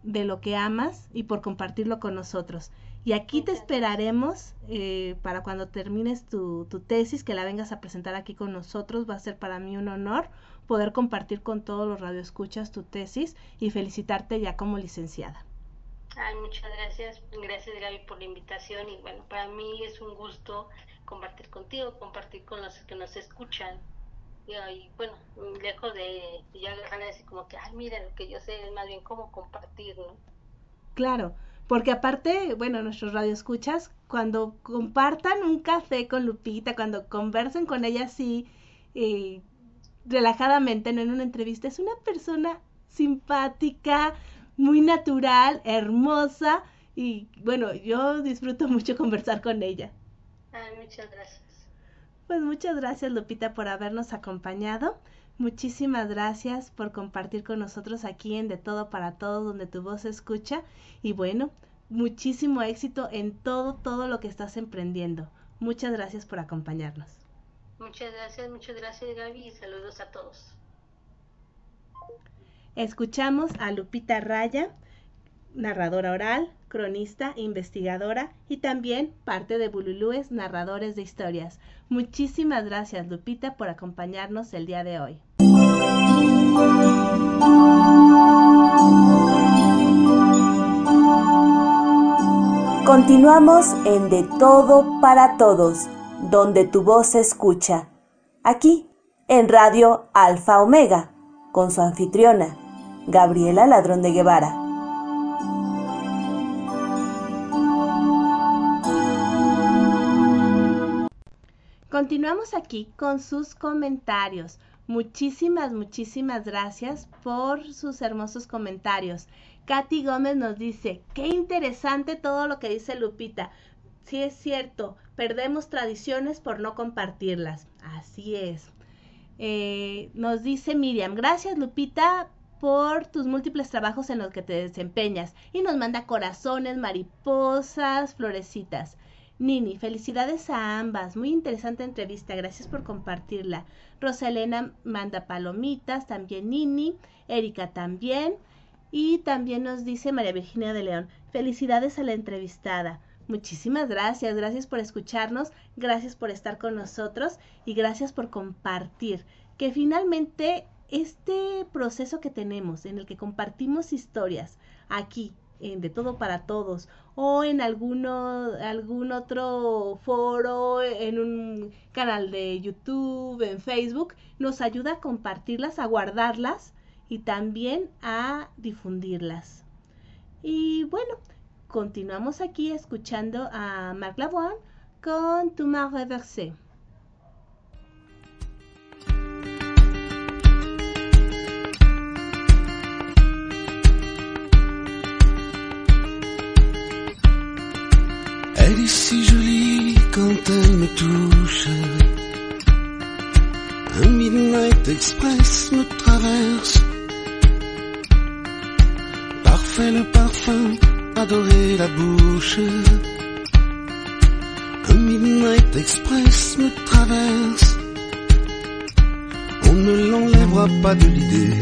A: de lo que amas y por compartirlo con nosotros. Y aquí te esperaremos eh, para cuando termines tu, tu, tesis, que la vengas a presentar aquí con nosotros. Va a ser para mí un honor poder compartir con todos los radioescuchas tu tesis y felicitarte ya como licenciada.
K: Ay, muchas gracias. Gracias Gaby por la invitación y bueno, para mí es un gusto compartir contigo, compartir con los que nos escuchan. Y, bueno, lejos de ya agarrar así como que, ay, mira, lo que yo sé es más bien cómo compartir, ¿no?
A: Claro, porque aparte, bueno, nuestros radioescuchas, cuando compartan un café con Lupita, cuando conversen con ella así, eh, relajadamente, no en una entrevista, es una persona simpática, muy natural, hermosa y bueno, yo disfruto mucho conversar con ella.
K: Ay, muchas gracias.
A: Pues muchas gracias Lupita por habernos acompañado. Muchísimas gracias por compartir con nosotros aquí en De Todo para Todos, donde tu voz se escucha. Y bueno, muchísimo éxito en todo, todo lo que estás emprendiendo. Muchas gracias por acompañarnos.
K: Muchas gracias, muchas gracias Gaby y saludos a todos.
A: Escuchamos a Lupita Raya, narradora oral, cronista, investigadora y también parte de Bululúes, narradores de historias. Muchísimas gracias Lupita por acompañarnos el día de hoy.
B: Continuamos en De Todo para Todos, donde tu voz se escucha. Aquí, en Radio Alfa Omega, con su anfitriona, Gabriela Ladrón de Guevara.
A: Continuamos aquí con sus comentarios. Muchísimas, muchísimas gracias por sus hermosos comentarios. Katy Gómez nos dice, qué interesante todo lo que dice Lupita. Sí es cierto, perdemos tradiciones por no compartirlas. Así es. Eh, nos dice Miriam, gracias Lupita por tus múltiples trabajos en los que te desempeñas. Y nos manda corazones, mariposas, florecitas. Nini, felicidades a ambas. Muy interesante entrevista. Gracias por compartirla. Rosalena manda palomitas, también Nini. Erika también. Y también nos dice María Virginia de León. Felicidades a la entrevistada. Muchísimas gracias, gracias por escucharnos, gracias por estar con nosotros y gracias por compartir. Que finalmente este proceso que tenemos en el que compartimos historias aquí De Todo para Todos o en alguno, algún otro foro, en un canal de YouTube, en Facebook, nos ayuda a compartirlas, a guardarlas y también a difundirlas. Y bueno, continuamos aquí escuchando a Marc Lavoine con Tu m'as reversé.
D: Quand elle me touche. Un Midnight Express me traverse. Parfait le parfum, adoré la bouche. Un Midnight Express me traverse. On ne l'enlèvera pas de l'idée.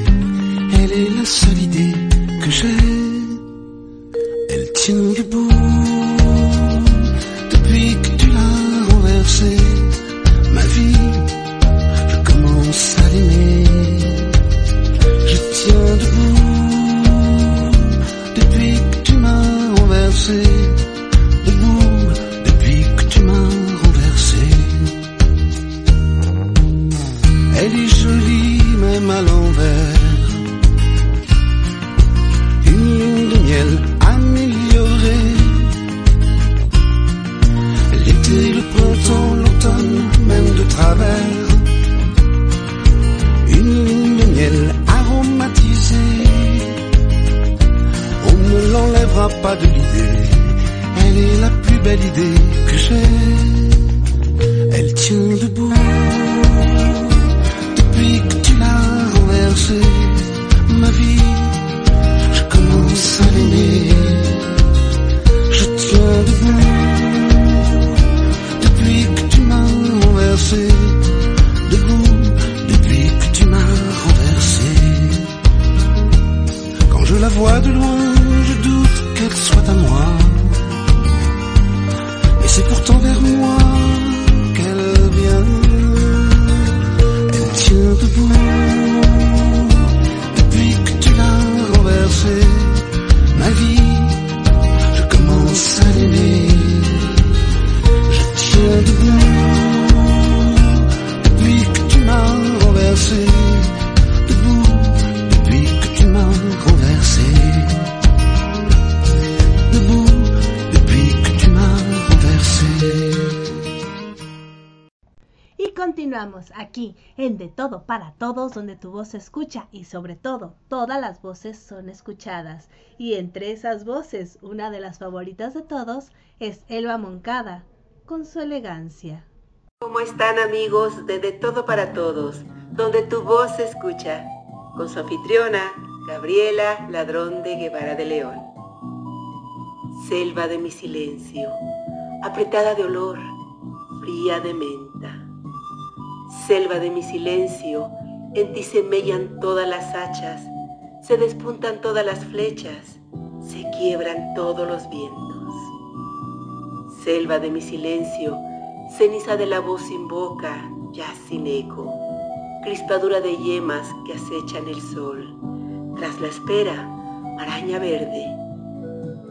D: Elle est la seule idée que j'ai. Elle tient debout belle idée que
A: j'ai. En De Todo para Todos, donde tu voz se escucha y sobre todo todas las voces son escuchadas. Y entre esas voces, una de las favoritas de todos es Elba Moncada, con su elegancia.
L: ¿Cómo están amigos de De Todo para Todos, donde tu voz se escucha? Con su anfitriona, Gabriela Ladrón de Guevara de León. Selva de mi silencio, apretada de olor, fría de menta selva de mi silencio, en ti se mellan todas las hachas, se despuntan todas las flechas, se quiebran todos los vientos. Selva de mi silencio, ceniza de la voz sin boca, ya sin eco, crispadura de yemas que acechan el sol. Tras la espera, maraña verde,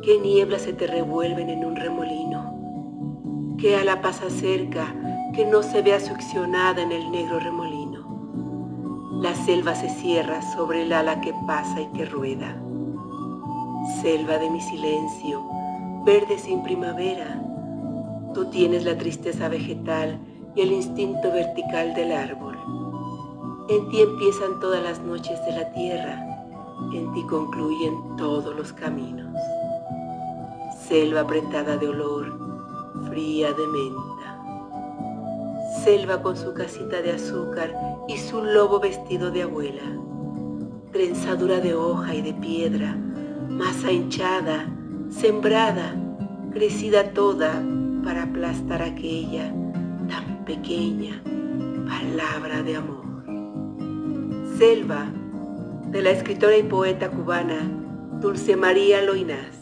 L: qué nieblas se te revuelven en un remolino, qué a la paz acerca, que no se vea succionada en el negro remolino. La selva se cierra sobre el ala que pasa y que rueda. Selva de mi silencio, verde sin primavera, tú tienes la tristeza vegetal y el instinto vertical del árbol. En ti empiezan todas las noches de la tierra, en ti concluyen todos los caminos. Selva apretada de olor, fría de mente selva con su casita de azúcar y su lobo vestido de abuela, trenzadura de hoja y de piedra, masa hinchada, sembrada, crecida toda para aplastar aquella tan pequeña palabra de amor. Selva de la escritora y poeta cubana Dulce María Loinás.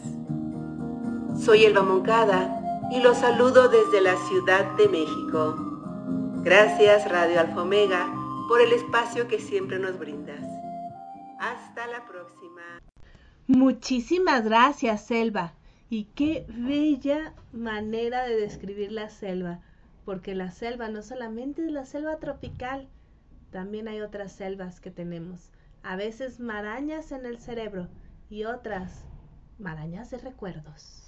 L: Soy Elba Moncada y los saludo desde la Ciudad de México. Gracias Radio Alfa Omega por el espacio que siempre nos brindas. Hasta la próxima.
A: Muchísimas gracias, Selva. Y qué bella manera de describir la selva, porque la selva no solamente es la selva tropical, también hay otras selvas que tenemos. A veces marañas en el cerebro y otras marañas de recuerdos.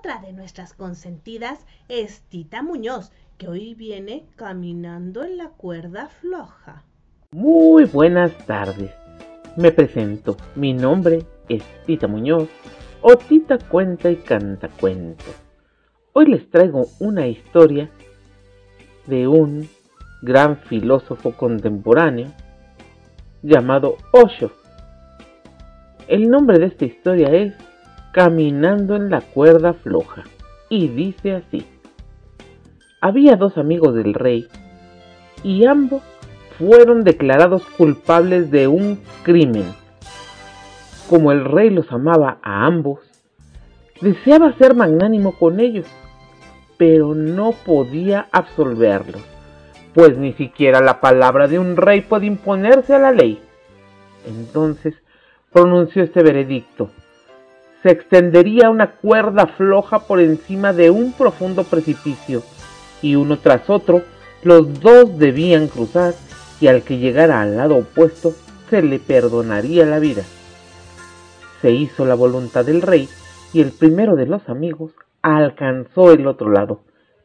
A: Otra de nuestras consentidas es Tita Muñoz, que hoy viene caminando en la cuerda floja.
M: Muy buenas tardes. Me presento, mi nombre es Tita Muñoz, o Tita Cuenta y Canta Cuentos. Hoy les traigo una historia de un gran filósofo contemporáneo llamado Osho. El nombre de esta historia es Caminando en la cuerda floja y dice así. Había dos amigos del rey y ambos fueron declarados culpables de un crimen. Como el rey los amaba a ambos, deseaba ser magnánimo con ellos, pero no podía absolverlos, pues ni siquiera la palabra de un rey puede imponerse a la ley. Entonces pronunció este veredicto. Se extendería una cuerda floja por encima de un profundo precipicio, y uno tras otro los dos debían cruzar y al que llegara al lado opuesto se le perdonaría la vida. Se hizo la voluntad del rey y el primero de los amigos alcanzó el otro lado.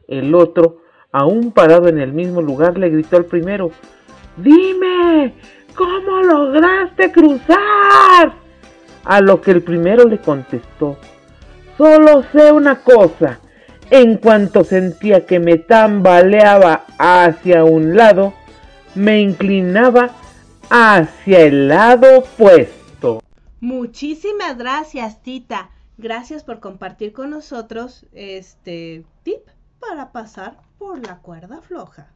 M: El otro, aún parado en el mismo lugar, le gritó al primero, Dime, ¿cómo lograste cruzar? A lo que el primero le contestó, Solo sé una cosa, en cuanto sentía que me tambaleaba hacia un lado, me inclinaba hacia el lado opuesto.
A: Muchísimas gracias, Tita. Gracias por compartir con nosotros este tip para pasar por la cuerda floja.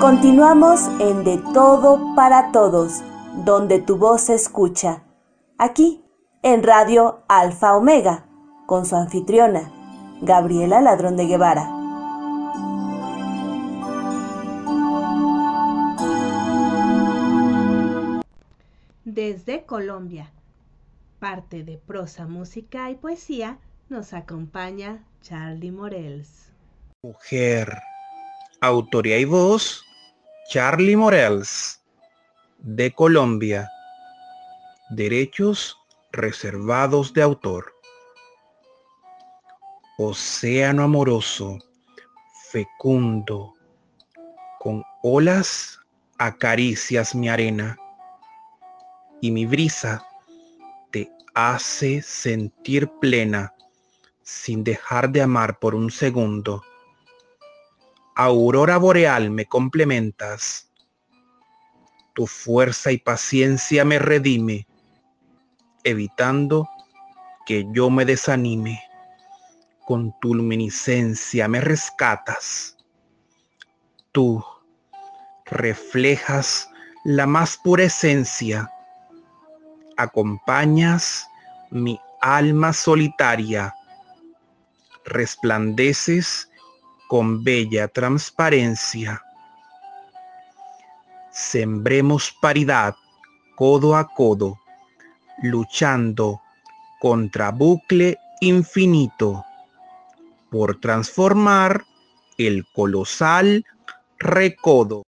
B: Continuamos en De Todo para Todos, donde tu voz se escucha. Aquí, en Radio Alfa Omega con su anfitriona, Gabriela Ladrón de Guevara.
A: Desde Colombia, parte de prosa, música y poesía, nos acompaña Charlie Morels.
N: Mujer, autoría y voz, Charlie Morels, de Colombia. Derechos reservados de autor. Océano amoroso, fecundo, con olas acaricias mi arena y mi brisa te hace sentir plena sin dejar de amar por un segundo. Aurora boreal me complementas. Tu fuerza y paciencia me redime, evitando que yo me desanime. Con tu luminiscencia me rescatas. Tú reflejas la más pura esencia. Acompañas mi alma solitaria resplandeces con bella transparencia. Sembremos paridad codo a codo, luchando contra bucle infinito por transformar el colosal recodo.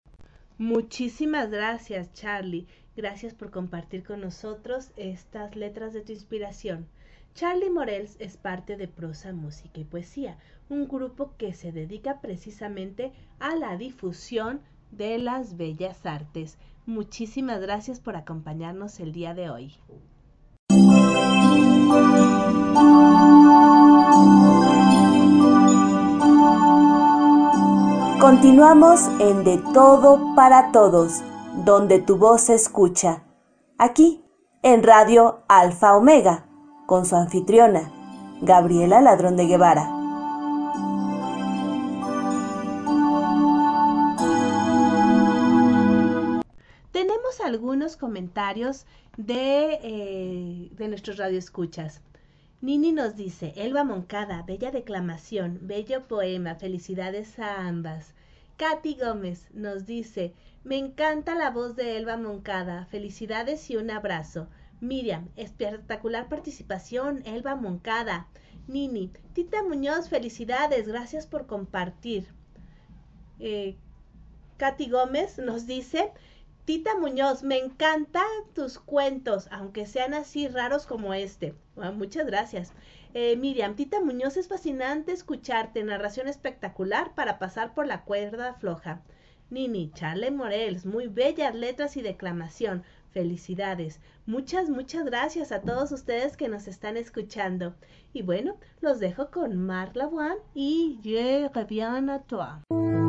A: Muchísimas gracias, Charlie. Gracias por compartir con nosotros estas letras de tu inspiración. Charlie Morels es parte de Prosa, Música y Poesía, un grupo que se dedica precisamente a la difusión de las bellas artes. Muchísimas gracias por acompañarnos el día de hoy.
B: Continuamos en De Todo para Todos, donde tu voz se escucha. Aquí, en Radio Alfa Omega con su anfitriona, Gabriela Ladrón de Guevara.
A: Algunos comentarios de, eh, de nuestros radioescuchas. Nini nos dice, Elba Moncada, bella declamación, bello poema, felicidades a ambas. Katy Gómez nos dice, me encanta la voz de Elba Moncada, felicidades y un abrazo. Miriam, espectacular participación. Elba Moncada. Nini, Tita Muñoz, felicidades. Gracias por compartir. Eh, Katy Gómez nos dice, Tita Muñoz, me encantan tus cuentos, aunque sean así raros como este. Muchas gracias. Eh, Miriam, Tita Muñoz, es fascinante escucharte, narración espectacular para pasar por la cuerda floja. Nini, Charlie Morels, muy bellas letras y declamación. Felicidades. Muchas, muchas gracias a todos ustedes que nos están escuchando. Y bueno, los dejo con Marc Lavoine y Je reviens à toi.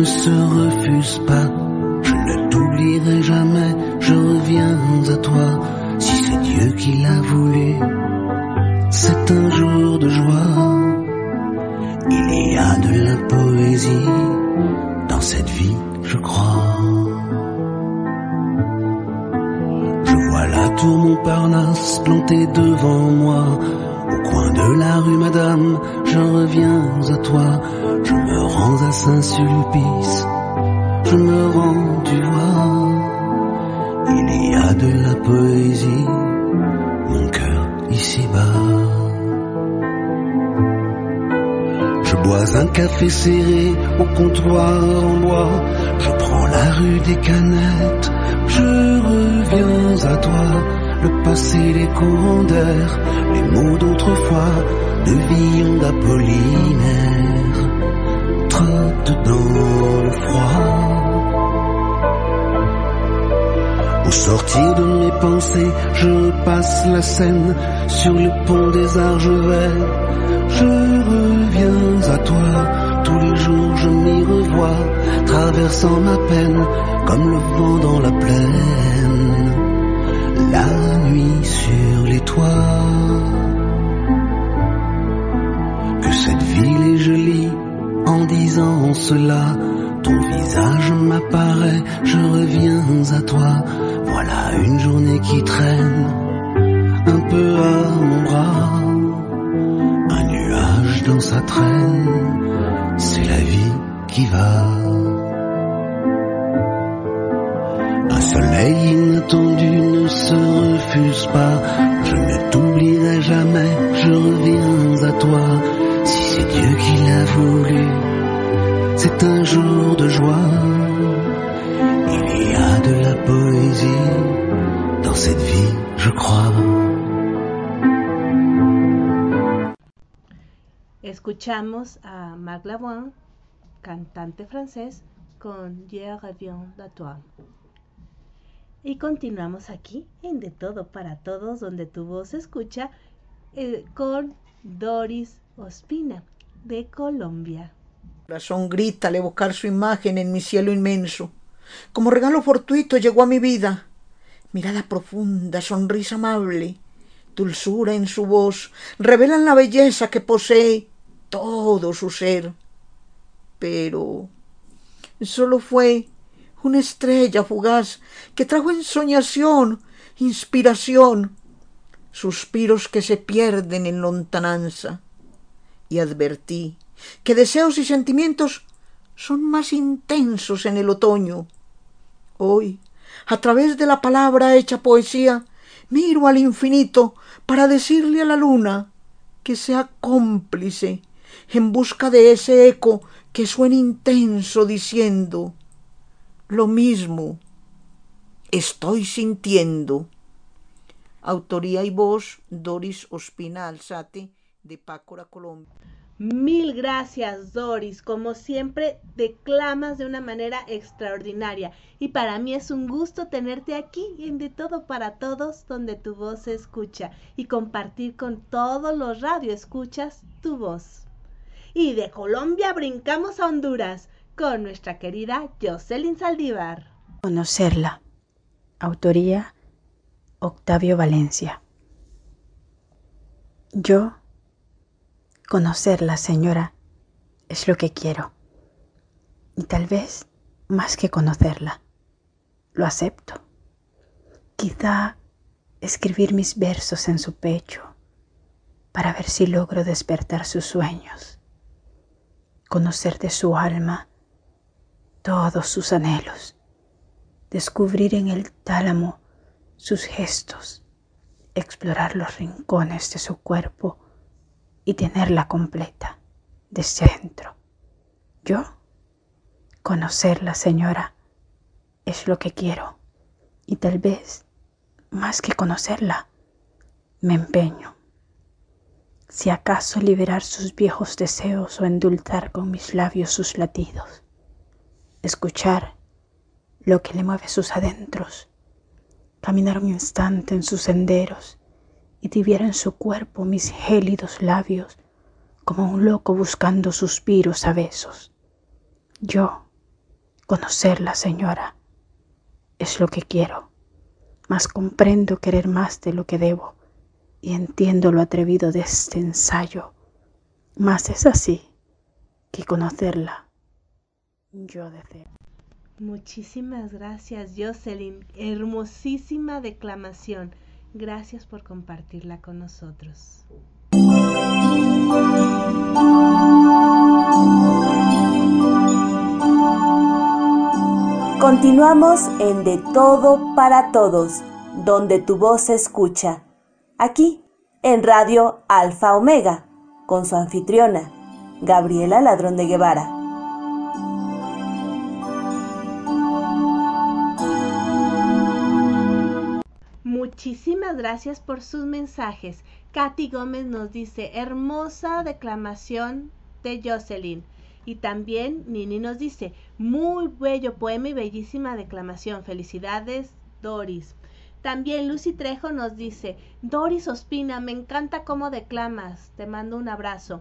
D: Ne se refuse pas. Je ne t'oublierai jamais, je reviens à toi. Si c'est Dieu qui l'a voulu, c'est un jour de joie. Il y a de la poésie dans cette vie, je crois. Je vois la tour Montparnasse plantée devant moi. Coin de la rue Madame, je reviens à toi. Je me rends à Saint-Sulpice, je me rends, tu vois. Il y a de la poésie, mon cœur ici-bas. Je bois un café serré au comptoir en bois. Je prends la rue des canettes. Je reviens à toi. Le passé, les courants d'air, les mots d'autrefois, de Villon d'Apollinaire, trottent dans le froid. Au sortir de mes pensées, je passe la Seine sur le pont des Argevets. Je reviens à toi, tous les jours je m'y revois, traversant ma peine comme le vent dans la plaine, la nuit sur les toits. Que cette ville est jolie en disant cela, ton visage m'apparaît, je reviens à toi. Voilà une journée qui traîne un peu à mon bras. Un nuage dans sa traîne, c'est la vie qui va. Un soleil inattendu Je ne t'oublierai jamais, je reviens à toi. Si c'est Dieu qui l'a voulu, c'est un jour de joie. Il y a de la poésie dans cette vie, je crois.
A: Escuchamos a Marc Lavoine, cantante francés, con Je reviens à toi. Y continuamos aquí en De Todo para Todos, donde tu voz se escucha eh, con Doris Ospina, de Colombia.
O: Corazón grita al evocar su imagen en mi cielo inmenso. Como regalo fortuito llegó a mi vida. Mirada profunda, sonrisa amable, dulzura en su voz, revelan la belleza que posee todo su ser. Pero solo fue una estrella fugaz que trajo ensoñación, inspiración, suspiros que se pierden en lontananza. Y advertí que deseos y sentimientos son más intensos en el otoño. Hoy, a través de la palabra hecha poesía, miro al infinito para decirle a la luna que sea cómplice en busca de ese eco que suena intenso diciendo lo mismo estoy sintiendo. Autoría y voz Doris Ospina Alzate de Pácora, Colombia.
A: Mil gracias, Doris. Como siempre, declamas de una manera extraordinaria. Y para mí es un gusto tenerte aquí en De Todo para Todos, donde tu voz se escucha y compartir con todos los radioescuchas tu voz. Y de Colombia brincamos a Honduras con nuestra querida Jocelyn Saldívar.
P: Conocerla. Autoría Octavio Valencia. Yo Conocerla, señora, es lo que quiero. Y tal vez más que conocerla. Lo acepto. Quizá escribir mis versos en su pecho para ver si logro despertar sus sueños. Conocer de su alma todos sus anhelos. Descubrir en el tálamo sus gestos. Explorar los rincones de su cuerpo y tenerla completa, de centro. Yo, conocerla, señora, es lo que quiero. Y tal vez, más que conocerla, me empeño. Si acaso liberar sus viejos deseos o endulzar con mis labios sus latidos, escuchar lo que le mueve sus adentros, caminar un instante en sus senderos y tibiera en su cuerpo mis gélidos labios como un loco buscando suspiros a besos. Yo, conocerla, señora, es lo que quiero, mas comprendo querer más de lo que debo y entiendo lo atrevido de este ensayo. Mas es así que conocerla yo deseo.
A: Muchísimas gracias, Jocelyn. Hermosísima declamación. Gracias por compartirla con nosotros.
B: Continuamos en De Todo para Todos, donde tu voz se escucha. Aquí, en Radio Alfa Omega, con su anfitriona, Gabriela Ladrón de Guevara.
A: Muchísimas gracias por sus mensajes. Katy Gómez nos dice, hermosa declamación de Jocelyn. Y también Nini nos dice, muy bello poema y bellísima declamación. Felicidades, Doris. También Lucy Trejo nos dice, Doris Ospina, me encanta cómo declamas. Te mando un abrazo.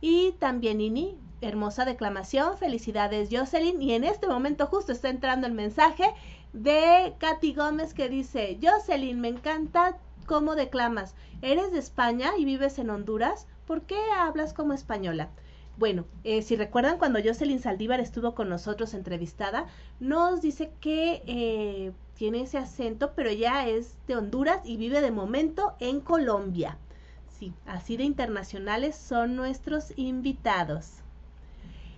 A: Y también Nini, hermosa declamación. Felicidades, Jocelyn. Y en este momento justo está entrando el mensaje de Katy Gómez que dice, Jocelyn, me encanta cómo declamas. ¿Eres de España y vives en Honduras? ¿Por qué hablas como española? Bueno, eh, si recuerdan cuando Jocelyn Saldívar estuvo con nosotros entrevistada, nos dice que eh, tiene ese acento, pero ella es de Honduras y vive de momento en Colombia. Sí, así de internacionales son nuestros invitados.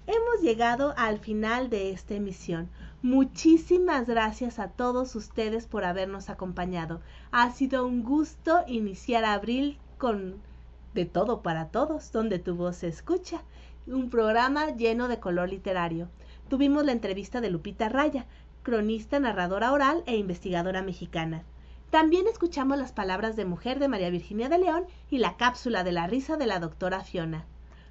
A: Hemos llegado al final de esta emisión. Muchísimas gracias a todos ustedes por habernos acompañado. Ha sido un gusto iniciar abril con De todo para todos, donde tu voz se escucha. Un programa lleno de color literario. Tuvimos la entrevista de Lupita Raya, cronista, narradora oral e investigadora mexicana. También escuchamos las palabras de mujer de María Virginia de León y la cápsula de la risa de la doctora Fiona.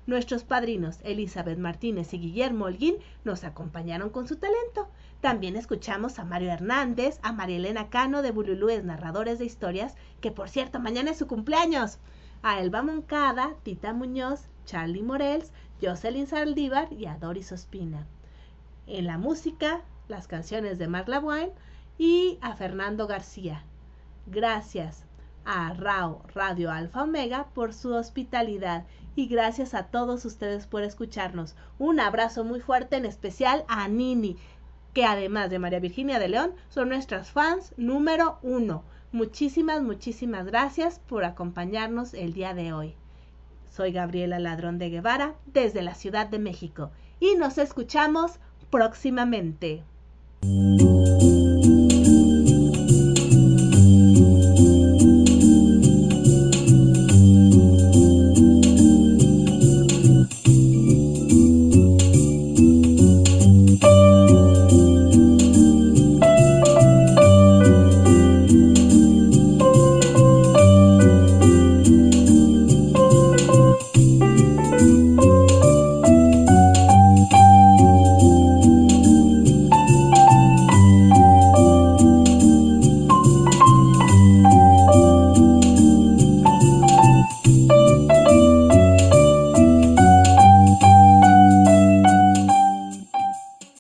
A: Nuestros padrinos Elizabeth Martínez y Guillermo Holguín nos acompañaron con su talento. También escuchamos a Mario Hernández, a María Elena Cano de Bululúes Narradores de Historias, que por cierto mañana es su cumpleaños, a Elba Moncada, Tita Muñoz, Charlie Morels, Jocelyn Saldívar y a Doris Ospina. En la música, las canciones de Mark Lavoine y a Fernando García. Gracias a RAO Radio Alfa Omega por su hospitalidad y gracias a todos ustedes por escucharnos. Un abrazo muy fuerte en especial a Nini, que además de María Virginia de León son nuestras fans número uno. Muchísimas, muchísimas gracias por acompañarnos el día de hoy. Soy Gabriela Ladrón de Guevara desde la Ciudad de México y nos escuchamos próximamente.